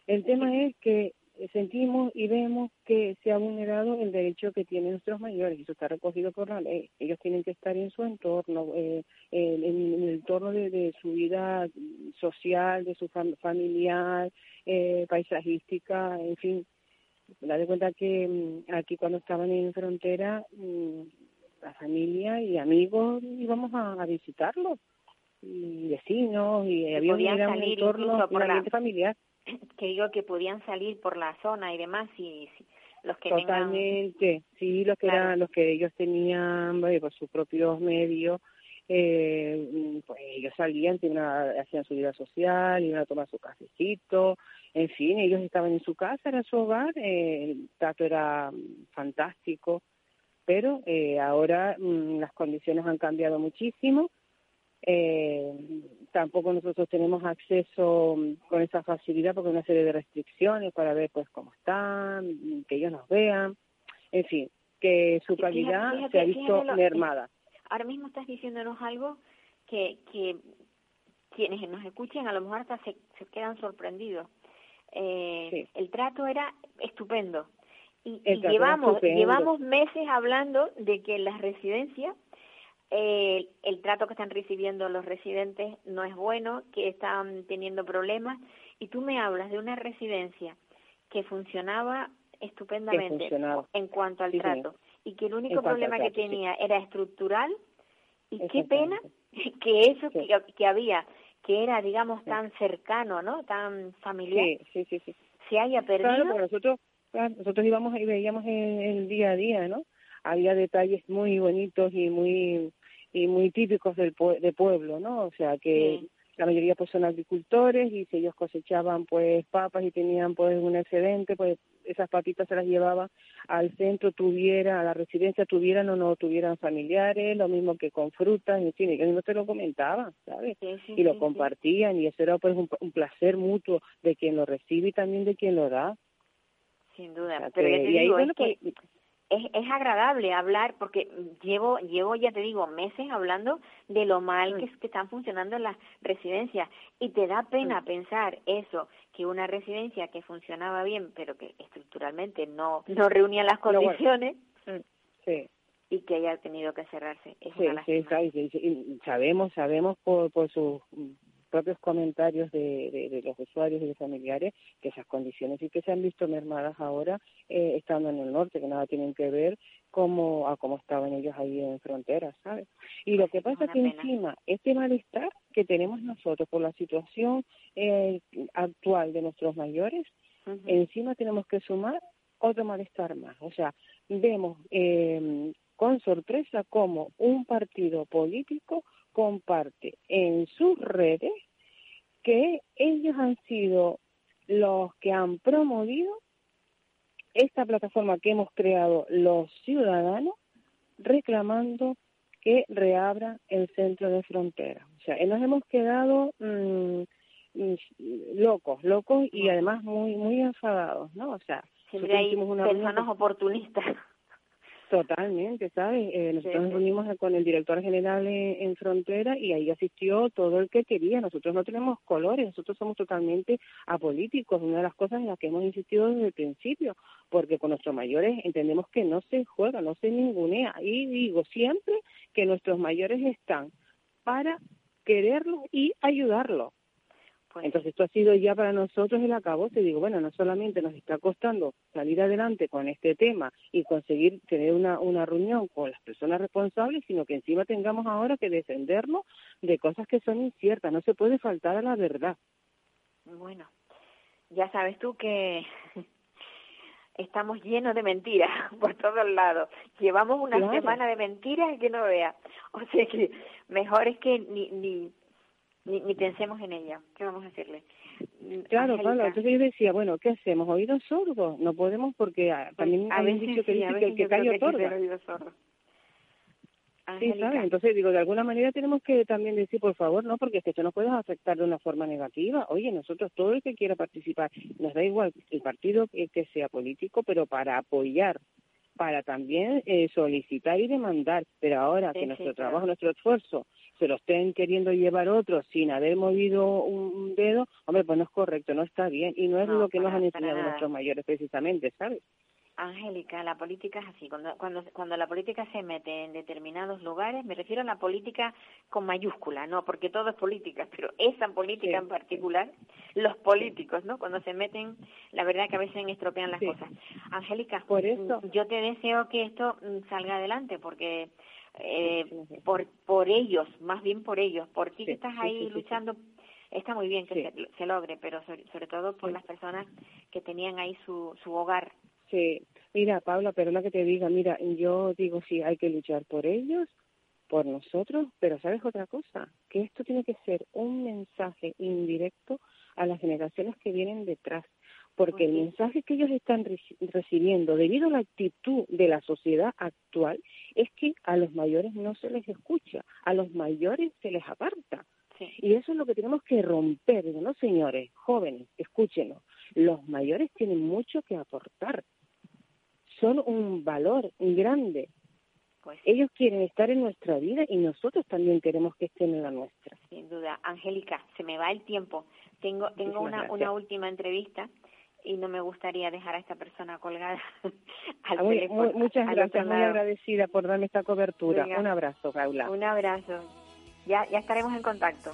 S7: El tema es que sentimos y vemos que se ha vulnerado el derecho que tienen nuestros mayores y eso está recogido por la ley. Ellos tienen que estar en su entorno, eh, en, el entorno de, su vida social, de su familiar, eh, paisajística, en fin. Da de cuenta que mm, aquí cuando estaban en frontera, mm, la familia y amigos íbamos a visitarlos y vecinos y había un, entorno por la, familiar. *clears throat*
S3: que digo que podían salir por la zona y demás y, los que
S7: totalmente sí los que eran los que ellos tenían por sus propios medios eh, pues ellos salían hacían su vida social iban a tomar su cafecito en fin ellos estaban en su casa era su hogar eh, el trato era fantástico pero eh, ahora mm, las condiciones han cambiado muchísimo eh, tampoco nosotros tenemos acceso con esa facilidad porque hay una serie de restricciones para ver pues cómo están, que ellos nos vean, en fin, que su calidad se ha visto mermada.
S3: Ahora mismo estás diciéndonos algo que, que quienes nos escuchen a lo mejor hasta se, se quedan sorprendidos. Eh, El trato era estupendo. Y, y llevamos, llevamos meses hablando de que las residencias eh, el trato que están recibiendo los residentes no es bueno, que están teniendo problemas, y tú me hablas de una residencia que funcionaba estupendamente en cuanto al trato, y que el único problema que tenía era estructural, y qué pena *laughs* que eso que, había, que era, digamos, tan cercano, ¿no? Tan familiar, se haya perdido.
S7: Claro, nosotros, nosotros íbamos y veíamos en el día a día, ¿no? Había detalles muy bonitos y muy y muy típicos del de pueblo, ¿no? O sea que la mayoría pues son agricultores y si ellos cosechaban pues papas y tenían pues un excedente, pues esas papitas se las llevaban al centro, tuviera, a la residencia, tuvieran o no tuvieran familiares, lo mismo que con frutas, en fin, ellos no te lo comentaban, ¿sabes? y lo compartían y eso era pues un, un placer mutuo de quien lo recibe y también de quien lo da.
S3: Sin duda, pero ya te digo, es que pues, es, es agradable hablar porque llevo, llevo, ya te digo, meses hablando de lo mal que, mm. que están funcionando las residencias y te da pena mm. pensar eso, que una residencia que funcionaba bien pero que estructuralmente no, no reunía las condiciones mm, sí. y que haya tenido que cerrarse. Es sí,
S7: sí, sí, sabemos, sabemos por, por sus propios comentarios de, de, los usuarios y de familiares que esas condiciones y que se han visto mermadas ahora eh, estando en el norte, que nada tienen que ver como a cómo estaban ellos ahí en fronteras, ¿sabes? Y lo que pasa es que encima este malestar que tenemos nosotros por la situación eh, actual de nuestros mayores, encima tenemos que sumar otro malestar más. O sea, vemos eh, con sorpresa cómo un partido político comparte en sus redes que ellos han sido los que han promovido esta plataforma que hemos creado los ciudadanos reclamando que reabra el centro de frontera. O sea, nos hemos quedado mm, mm, locos, locos y además muy muy enfadados, ¿no? O sea,
S3: siempre hay personas oportunistas.
S7: Totalmente, ¿sabes? Eh, nosotros nos reunimos con el director general en, Frontera y ahí asistió todo el que quería. Nosotros no tenemos colores, nosotros somos totalmente apolíticos. Una de las cosas en las que hemos insistido desde el principio, porque con nuestros mayores entendemos que no se juega, no se ningunea. Y digo siempre que nuestros mayores están para quererlos y ayudarlos. Pues Entonces esto ha sido ya para nosotros el acabo. Te digo, bueno, no solamente nos está costando salir adelante con este tema y conseguir tener una, una reunión con las personas responsables, sino que encima tengamos ahora que defendernos de cosas que son inciertas. No se puede faltar a la verdad.
S3: Bueno, ya sabes tú que *laughs* estamos llenos de mentiras *laughs* por todos lados. Llevamos una semana de mentiras que no vea. O sea que mejor es que ni, ni ni, pensemos en ella. ¿Qué vamos a hacerle?
S7: Claro, claro. Entonces yo decía, bueno, ¿qué hacemos? ¿Oídos sordos? No podemos porque ah, también habéis dicho que dice que el que cae otorga. Sí, ¿sabes? Entonces digo, de alguna manera tenemos que también decir, por favor, no, porque es que esto nos puede afectar de una forma negativa. Oye, nosotros, todo el que quiera participar, nos da igual el partido que, que sea político, pero para apoyar para también eh, solicitar y demandar, pero ahora que nuestro trabajo, nuestro esfuerzo se lo estén queriendo llevar otros sin haber movido un, dedo, hombre, pues no es correcto, no está bien y no es lo que nos han enseñado nuestros mayores precisamente, ¿sabes?
S3: Angélica, la política es así. Cuando, cuando, cuando la política se mete en determinados lugares, me refiero a la política con mayúscula, no, porque todo es política, *laughs* pero esa política en particular, los políticos, ¿no? Cuando se meten, la verdad que a veces estropean las cosas. Angélica, por eso yo te deseo que esto mm, salga adelante, porque eh, por, por ellos, más bien por ellos, por ti que estás ahí luchando está muy bien que se, logre, pero sobre, todo por las personas que tenían ahí su, su hogar.
S7: Sí, mira, Paula, perdona que te diga, mira, yo digo sí, hay que luchar por ellos, por nosotros, pero ¿sabes otra cosa? Que esto tiene que ser un mensaje indirecto a las generaciones que vienen detrás, porque el mensaje que ellos están recibiendo debido a la actitud de la sociedad actual es que a los mayores no se les escucha, a los mayores se les aparta. Y eso es lo que tenemos que romper, ¿no, señores? Jóvenes, escúchenos. Los mayores tienen mucho que aportar son un valor grande. Pues ellos quieren estar en nuestra vida y nosotros también queremos que estén en la nuestra.
S3: Sin duda, Angélica, se me va el tiempo. Tengo tengo una, una última entrevista y no me gustaría dejar a esta persona colgada *laughs*
S7: al muchas gracias, muy agradecida por darme esta cobertura. un abrazo, Paula.
S3: Un abrazo. Ya ya estaremos en contacto.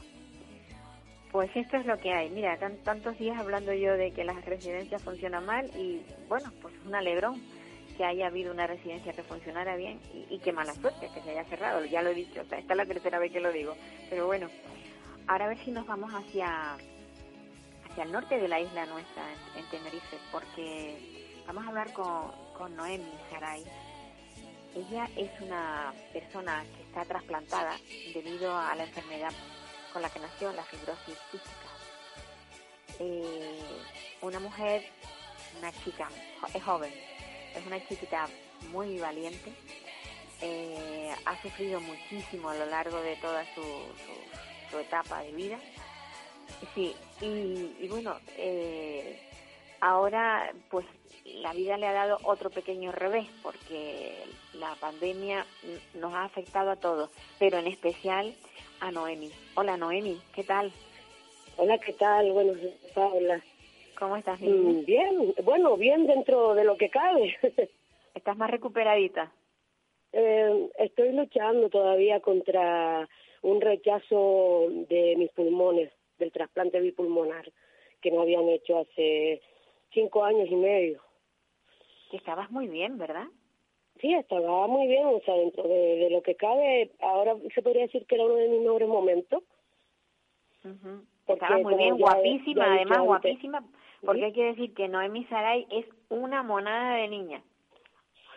S3: Pues esto es lo que hay. Mira, tantos días hablando yo de que las residencias funcionan mal y bueno, pues un alegrón que haya habido una residencia que funcionara bien y, qué mala suerte que se haya cerrado, ya lo he dicho, esta es la tercera vez que lo digo, pero bueno, ahora a ver si nos vamos hacia, hacia el norte de la isla nuestra, en, Tenerife, porque vamos a hablar con, con Noemi Saray. Ella es una persona que está trasplantada debido a la enfermedad con la que nació, la fibrosis quística. Eh, una mujer, una chica, es joven, es una chiquita muy valiente. Eh, ha sufrido muchísimo a lo largo de toda su, su, etapa de vida. Sí, y, bueno, eh, ahora pues la vida le ha dado otro pequeño revés porque la pandemia nos ha afectado a todos, pero en especial a Noemi. Hola Noemi, ¿qué tal?
S8: Hola, ¿qué tal? Bueno, Paula.
S3: ¿Cómo estás?
S8: Mm, bien, bueno, bien dentro de lo que cabe. *laughs*
S3: ¿Estás más recuperadita?
S8: Eh, estoy luchando todavía contra un rechazo de mis pulmones, del trasplante bipulmonar, que me habían hecho hace cinco años y medio.
S3: Estabas muy bien, ¿verdad?
S8: Sí, estaba muy bien, o sea, dentro de, lo que cabe, ahora se podría decir que era uno de mis mejores momentos.
S3: Estaba muy bien, guapísima, además guapísima, porque hay que decir que Noemi Saray es una monada de niña.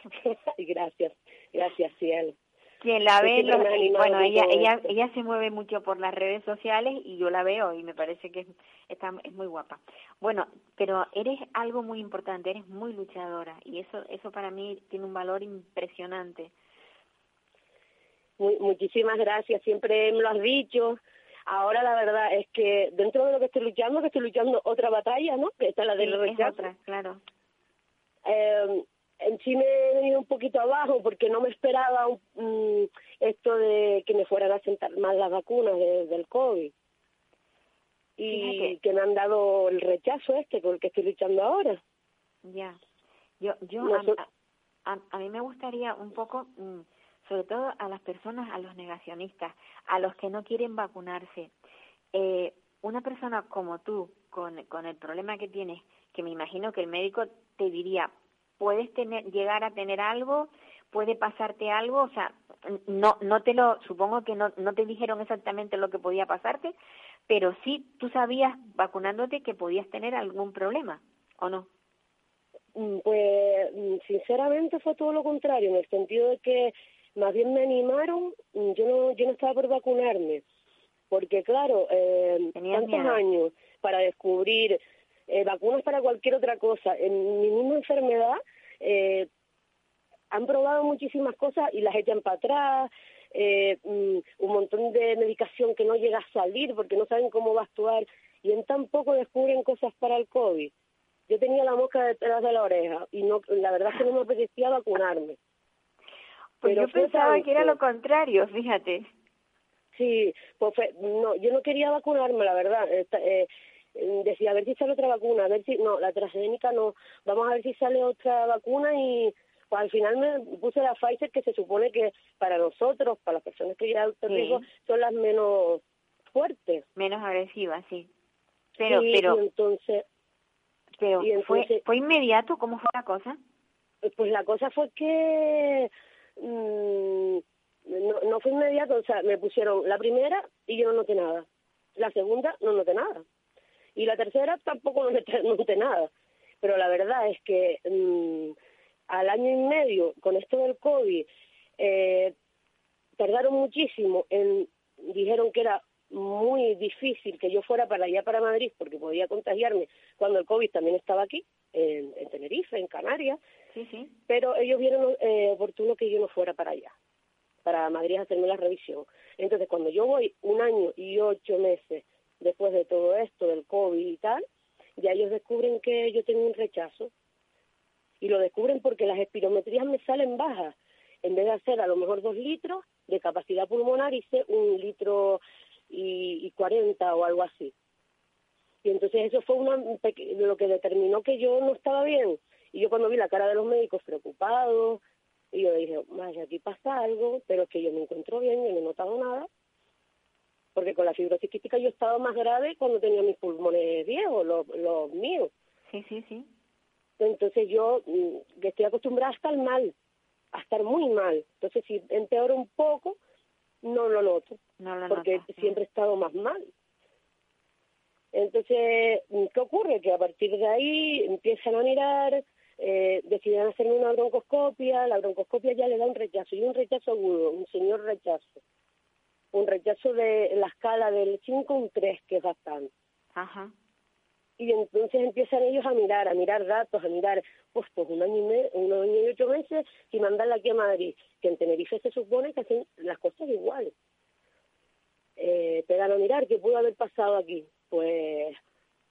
S3: *laughs*
S8: gracias, gracias, Cielo.
S3: Quien la ve, bueno, ella, ella, ella se mueve mucho por las redes sociales y yo la veo y me parece que es, está, es muy guapa. Bueno, pero eres algo muy importante, eres muy luchadora y eso, eso para mí tiene un valor impresionante.
S8: Muy, muchísimas gracias, siempre me lo has dicho. Ahora la verdad es que dentro de lo que estoy luchando, que estoy luchando otra batalla, ¿no? Que está la del
S3: sí, rechazo. otra, claro.
S8: Eh, en sí me he venido un poquito abajo porque no me esperaba esto de que me fueran a sentar mal las vacunas del COVID. Y que me han dado el rechazo este con el que estoy luchando ahora.
S3: Ya. Yo, yo a, a, mí me gustaría un poco, mm, sobre todo a las personas, a los negacionistas, a los que no quieren vacunarse. Eh, una persona como tú, con, con el problema que tienes, que me imagino que el médico te diría, puedes tener, llegar a tener algo, puede pasarte algo, o sea, no, no te lo, supongo que no, no te dijeron exactamente lo que podía pasarte, pero sí tú sabías vacunándote que podías tener algún problema, ¿o no?
S8: Mm, pues mm, sinceramente fue todo lo contrario, en el sentido de que más bien me animaron, mm, yo no, yo no estaba por vacunarme, porque claro, eh, tantos años para descubrir eh, vacunas para cualquier otra cosa. En mi misma enfermedad eh, han probado muchísimas cosas y las echan para atrás, eh, mm, un montón de medicación que no llega a salir porque no saben cómo va a actuar y en tan poco descubren cosas para el COVID. Yo tenía la mosca detrás de la oreja y no, la verdad es que no me apetecía vacunarme.
S3: Pues yo pensaba que era lo contrario, fíjate.
S8: Sí, pues no, yo no quería vacunarme, la verdad. Eh, decía a ver si sale otra vacuna, a ver si, no, la transgénica no, vamos a ver si sale otra vacuna y pues al final me puse la Pfizer que se supone que para nosotros, para las personas que ya riesgo, son las menos fuertes.
S3: Menos agresivas, sí. Pero, pero,
S8: entonces,
S3: pero fue, fue inmediato, ¿cómo fue la cosa?
S8: Pues la cosa fue que mm, no, no fue inmediato, o sea, me pusieron la primera y yo no noté nada. La segunda no noté nada. Y la tercera tampoco *laughs* no noté nada. Pero la verdad es que mm, al año y medio, con esto del COVID, eh, tardaron muchísimo en, dijeron que era muy difícil que yo fuera para allá, para Madrid, porque podía contagiarme cuando el COVID también estaba aquí, en, Tenerife, en Canarias.
S3: Sí, sí.
S8: Pero ellos vieron eh, oportuno que yo no fuera para allá, para Madrid a hacerme la revisión. Entonces, cuando yo voy un año y ocho meses después de todo esto, del COVID y tal, ya ellos descubren que yo tengo un rechazo. Y lo descubren porque las espirometrías me salen bajas. En vez de hacer a lo mejor dos litros de capacidad pulmonar, hice un litro y, cuarenta o algo así. Y entonces eso fue una, lo que determinó que yo no estaba bien. Y yo cuando vi la cara de los médicos preocupados, y yo dije, vaya, aquí pasa algo, pero es que yo me encuentro bien, yo no he notado nada porque con la fibrosis quística yo estaba más grave cuando tenía mis pulmones viejos, los, los míos.
S3: Sí, sí, sí.
S8: Entonces yo mm, estoy acostumbrada a estar mal, a estar muy mal. Entonces si empeoro un poco, no lo noto, porque siempre he estado más mal. Entonces, ¿qué ocurre? Que a partir de ahí empiezan a mirar, eh, deciden hacerme una broncoscopia, la broncoscopia ya le da un rechazo, y un rechazo agudo, un señor rechazo un rechazo de la escala del 5 un 3, que es bastante.
S3: Ajá.
S8: Y entonces empiezan ellos a mirar, a mirar datos, a mirar, pues, pues un año y medio, un año y ocho meses y mandarla aquí a Madrid, que en Tenerife se supone que hacen las cosas iguales. Eh, te dan a mirar qué pudo haber pasado aquí. Pues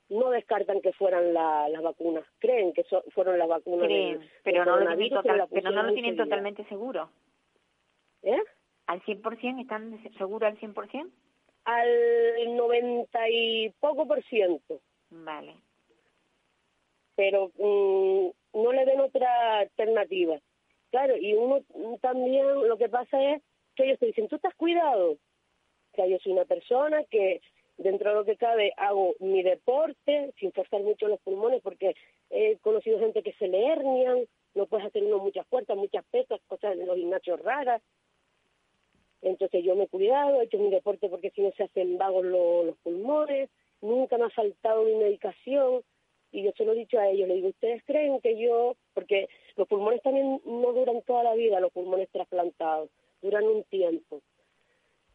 S8: no descartan que fueran las vacunas, creen que fueron las vacunas.
S3: Creen, pero, no lo tienen pero no lo tienen totalmente seguro.
S8: ¿Eh?
S3: ¿Al 100%? ¿Están seguros al 100%?
S8: Al 90 y poco por ciento.
S3: Vale.
S8: Pero mm, no le ven otra alternativa. Claro, y uno también lo que pasa es que ellos te dicen, tú estás cuidado. O sea, yo soy una persona que dentro de lo que cabe hago mi deporte sin forzar mucho los pulmones porque he conocido gente que se le hernian, no puedes hacer uno muchas fuerzas, muchas pesas, cosas de los gimnasios raras. Entonces yo me he cuidado, he hecho mi deporte porque si no se hacen vagos los pulmones, nunca me ha faltado mi medicación y yo se lo he dicho a ellos, le digo, ¿ustedes creen que yo, porque los pulmones también no duran toda la vida, los pulmones trasplantados, duran un tiempo.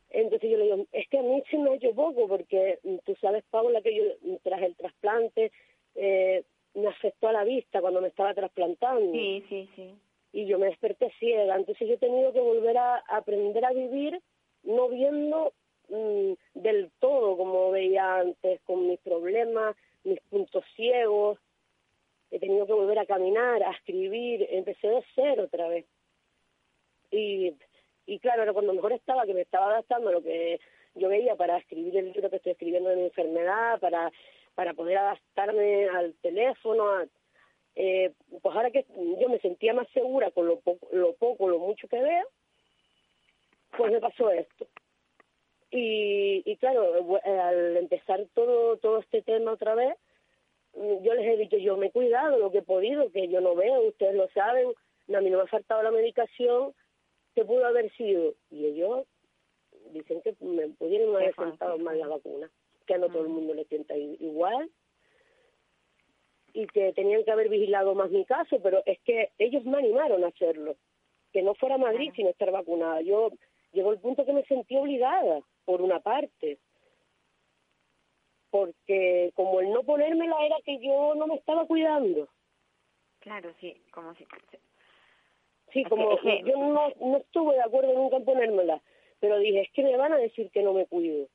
S8: Entonces yo le digo, es que a mí se me ha hecho poco, porque mm, tú sabes, Paula, que yo mm, tras el trasplante eh, me afectó a la vista cuando me estaba trasplantando.
S3: Sí, sí, sí.
S8: Y yo me desperté ciega, entonces yo he tenido que volver a aprender a vivir no viendo mm, del todo como veía antes, con mis problemas, mis puntos ciegos, he tenido que volver a caminar, a escribir, empecé de cero otra vez. Y, y claro, era cuando mejor estaba, que me estaba adaptando a lo que yo veía para escribir el libro que estoy escribiendo de mi enfermedad, para, para poder adaptarme al teléfono, eh, pues ahora que yo me sentía más segura con lo poco, lo poco, lo mucho que veo, pues me pasó esto. Y, y claro, eh, al empezar todo, todo este tema otra vez, mm, yo les he dicho, yo me he cuidado lo que he podido, que yo no veo, ustedes lo saben, a mí no me ha faltado la medicación, que pudo haber sido. Y ellos dicen que me pudieron haber faltado más la vacuna, que a no todo el mundo le sienta igual y que tenían que haber vigilado más mi caso, pero es que ellos me animaron a hacerlo, que no fuera Madrid sin estar vacunada. Yo llegó el punto que me sentí obligada por una parte, porque como el no ponérmela era que yo no me estaba cuidando.
S3: Claro, sí, como si...
S8: Sí, como yo no, no estuve de acuerdo nunca en ponérmela, pero dije, es que me van a decir que no me cuido.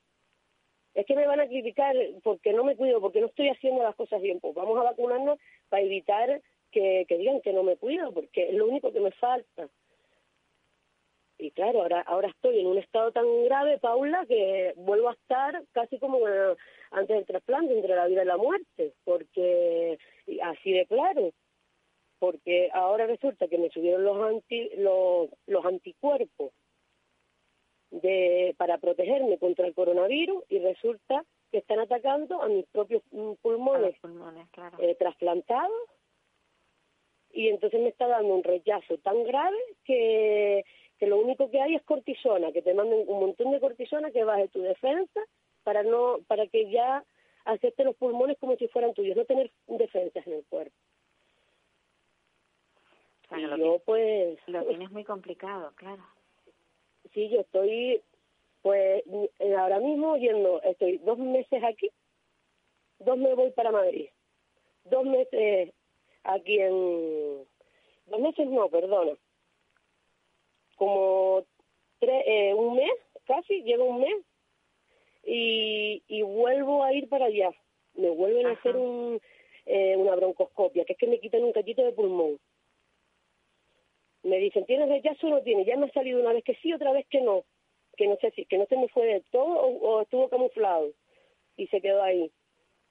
S8: Es que me van a criticar porque no me cuido, porque no estoy haciendo las cosas bien. Pues vamos a vacunarnos para evitar que, que digan que no me cuido, porque es lo único que me falta y claro, ahora, ahora estoy en un estado tan grave, Paula, que vuelvo a estar casi como antes del trasplante, entre la vida y la muerte, porque así de claro, porque ahora resulta que me subieron los, anti, los, los anticuerpos de, para protegerme contra el coronavirus y resulta que están atacando a mis propios mm, pulmones, eh, trasplantados y entonces me está dando un rechazo tan grave que que lo único que hay es cortisona, que te manden un montón de cortisona que baje tu defensa para no para que ya acepte los pulmones como si fueran tuyos, no tener defensas en el cuerpo.
S3: y yo pues lo tienes muy complicado, claro.
S8: Sí, yo estoy pues eh, ahora mismo yendo, estoy dos meses aquí, dos me voy para Madrid, dos meses aquí en, dos meses no, perdona, como tres, eh, un mes, casi, llevo un mes, y, y vuelvo a ir para allá. Me vuelven a hacer un, eh, una broncoscopia, que es que me quitan un cachito de pulmón. Me dicen, ¿tienes rechazo o no tienes? Ya me ha salido una vez que sí, otra vez que no. Que no sé si, que no se me fue de todo o, estuvo camuflado y se quedó ahí.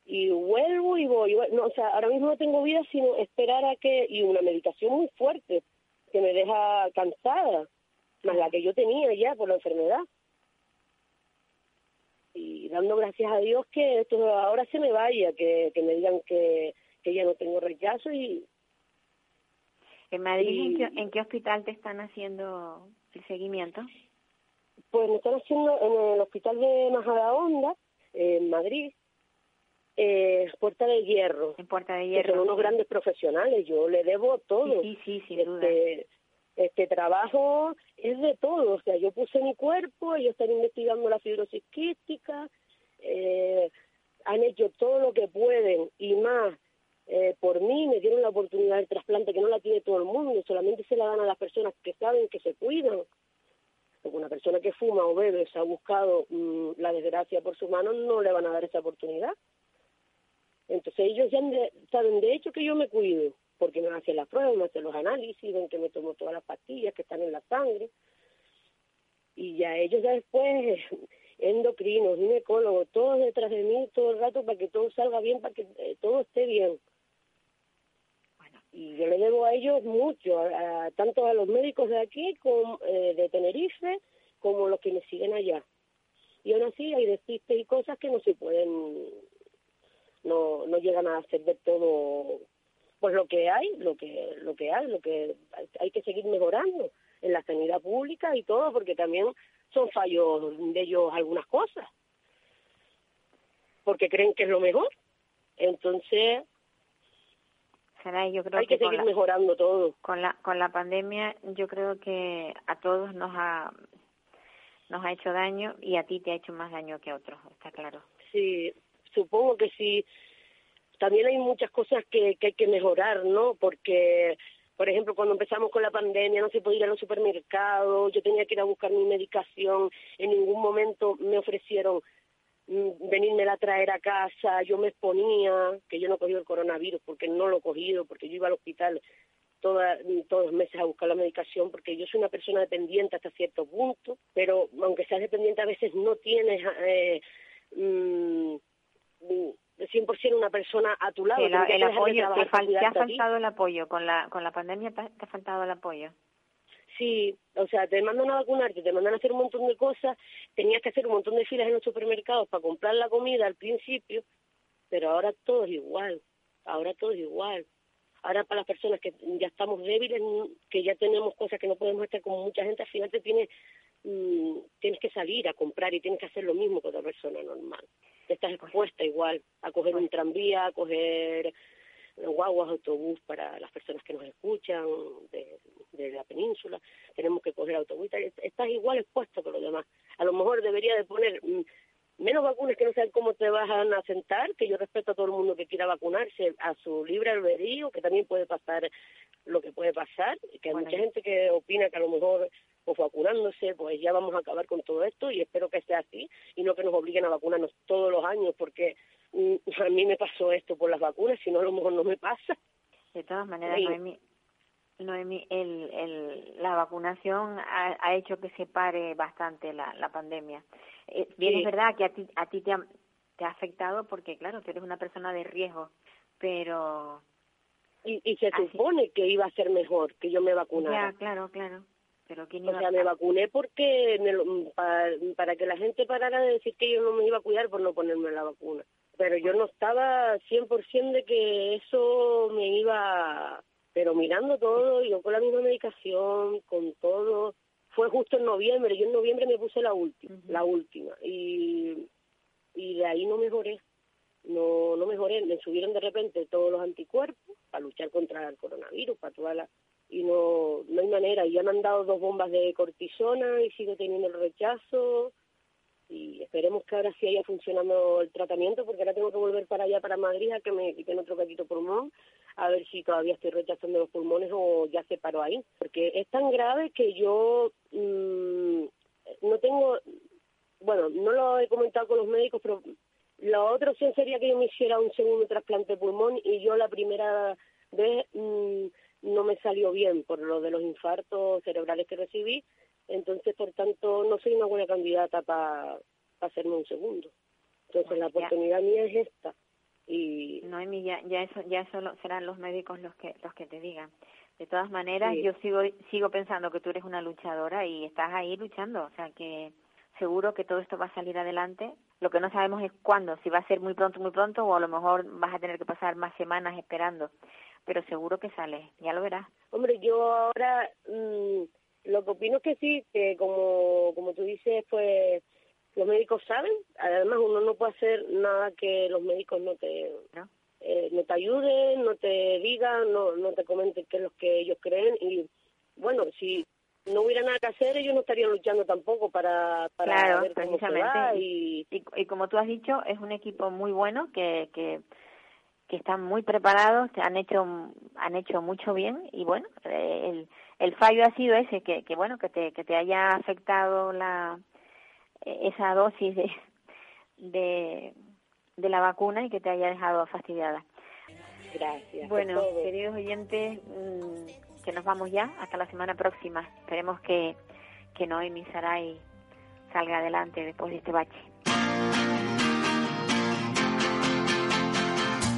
S8: Y vuelvo y voy. No, o sea, ahora mismo no tengo vida sino esperar a que, y una medicación muy fuerte, que me deja cansada más la que yo tenía ya por la enfermedad. Y dando gracias a Dios que esto ahora se me vaya, que, que me digan que, que ya no tengo rechazo y...
S3: ¿En Madrid ¿en, qué, hospital te están haciendo el seguimiento?
S8: Pues me están haciendo en el hospital de Majadahonda, en Madrid, eh, Puerta de Hierro.
S3: En Puerta de Hierro.
S8: son unos grandes profesionales, yo le debo todo.
S3: Sí, sí, sí, sin duda.
S8: Este, este trabajo es de todo, o sea, yo puse mi cuerpo, ellos están investigando la fibrosis quística, eh, han hecho todo lo que pueden y más eh, por mí, me dieron la oportunidad del trasplante que no la tiene todo el mundo, solamente se la dan a las personas que saben que se cuidan. Porque una persona que fuma o bebe se ha buscado mm, la desgracia por su mano, no le van a dar esa oportunidad. Entonces ellos ya saben de hecho que yo me cuido, porque me hacen las pruebas, me hacen los análisis, ven que me tomo todas las pastillas que están en la sangre. Y ya ellos ya después, endocrinos, ginecólogos, todos detrás de mí todo el rato para que todo salga bien, para que eh, todo esté bien. Y yo le debo a ellos mucho, tanto a los médicos de aquí, como, eh, de Tenerife, como los que me siguen allá. Y aún así hay despistes y cosas que no se pueden, no, no llegan a hacer de todo pues lo que hay, lo que, lo que hay, lo que hay que seguir mejorando en la sanidad pública y todo, porque también son fallos de ellos algunas cosas, porque creen que es lo mejor. Entonces,
S3: yo creo
S8: hay que, seguir mejorando todo.
S3: Con la, con la pandemia, yo creo que a todos nos ha, nos ha hecho daño y a ti te ha hecho más daño que a otros, está claro.
S8: Sí, supongo que sí también hay muchas cosas que, que hay que mejorar, ¿no? Porque, por ejemplo, cuando empezamos con la pandemia no se podía ir a los supermercados, yo tenía que ir a buscar mi medicación, en ningún momento me ofrecieron venirme a traer a casa, yo me exponía, que yo no he cogido el coronavirus porque no lo he cogido, porque yo iba al hospital toda, todos los meses a buscar la medicación, porque yo soy una persona dependiente hasta cierto punto, pero aunque seas dependiente a veces no tienes... Eh, mm, de 100% una persona a tu lado.
S3: el apoyo, te, ha faltado el apoyo, con la, con la pandemia te, ha faltado el apoyo.
S8: Sí, o sea, te mandan a vacunarte, te mandan a hacer un montón de cosas, tenías que hacer un montón de filas en los supermercados para comprar la comida al principio, pero ahora todo es igual, ahora todo es igual. Ahora para las personas que ya estamos débiles, que ya tenemos cosas que no podemos hacer como mucha gente, al final te tiene, mm, tienes que salir a comprar y tienes que hacer lo mismo que otra persona normal estás expuesta igual a coger un tranvía, a coger guaguas, autobús para las personas que nos escuchan de, de la península, tenemos que coger autobús, estás igual expuesto que los demás. A lo mejor debería de poner mm, menos vacunas que no saben cómo te vas a sentar, que yo respeto a todo el mundo que quiera vacunarse a su libre albedrío, que también puede pasar lo que puede pasar, que hay mucha gente que opina que a lo mejor pues vacunándose, pues ya vamos a acabar con todo esto y espero que sea así y no que nos obliguen a vacunarnos todos los años porque mm, *laughs* a mí me pasó esto por las vacunas, si no a lo mejor no me pasa.
S3: De todas maneras, Noemi, Noemi el, el, la vacunación ha, ha, hecho que se pare bastante la, la pandemia. Eh, bien, es verdad que a ti, a ti te, ha, te ha afectado porque, claro, tú eres una persona de riesgo, pero...
S8: Y, y se supone que iba a ser mejor que yo me vacunara.
S3: Ya, claro, claro. Pero
S8: o sea, me vacuné porque para, que la gente parara de decir que yo no me iba a cuidar por no ponerme la vacuna. Pero yo no estaba 100% de que eso me iba... Pero mirando todo, yo con la misma medicación, con todo... Fue justo en noviembre, yo en noviembre me puse la última, la última. Y, y de ahí no mejoré no no mejoré, me subieron de repente todos los anticuerpos para luchar contra el coronavirus, para toda la y no, no hay manera. Ya me han dado dos bombas de cortisona y sigo teniendo el rechazo y esperemos que ahora sí haya funcionado el tratamiento porque ahora tengo que volver para allá, para Madrid, a que me quiten otro gatito pulmón, a ver si todavía estoy rechazando los pulmones o ya se paró ahí. Porque es tan grave que yo mmm, no tengo, bueno, no lo he comentado con los médicos, pero la otra opción sería que yo me hiciera un segundo trasplante de pulmón y yo la primera vez... Mmm, no me salió bien por lo de los infartos cerebrales que recibí, entonces por tanto no soy una buena candidata para hacerme un segundo. Entonces la oportunidad mía es esta. Y
S3: Noemi, ya, ya eso ya solo serán los médicos los que los que te digan. De todas maneras, yo sigo sigo pensando que tú eres una luchadora y estás ahí luchando, o sea que seguro que todo esto va a salir adelante. Lo que no sabemos es cuándo, si va a ser muy pronto, muy pronto, o a lo mejor vas a tener que pasar más semanas esperando pero seguro que sale, ya lo verás.
S8: Hombre, yo ahora mmm, lo que opino es que sí, que como, como tú dices, pues los médicos saben, además uno no puede hacer nada que los médicos no te... ¿No? Eh, no te ayuden, no te digan, no, no te comenten qué es lo que ellos creen y bueno, si no hubiera nada que hacer, ellos no estarían luchando tampoco para, para ver cómo se va
S3: y... Y, y... como tú has dicho, es un equipo muy bueno que, que que están muy preparados, han hecho han hecho mucho bien y bueno, eh, el, el fallo ha sido ese que, que bueno, que te que te haya afectado la esa dosis de de, de la vacuna y que te haya dejado fastidiada.
S8: Gracias.
S3: Bueno, queridos oyentes, mm, que nos vamos ya hasta la semana próxima. Esperemos que, que Noemi Saray salga adelante después de este bache.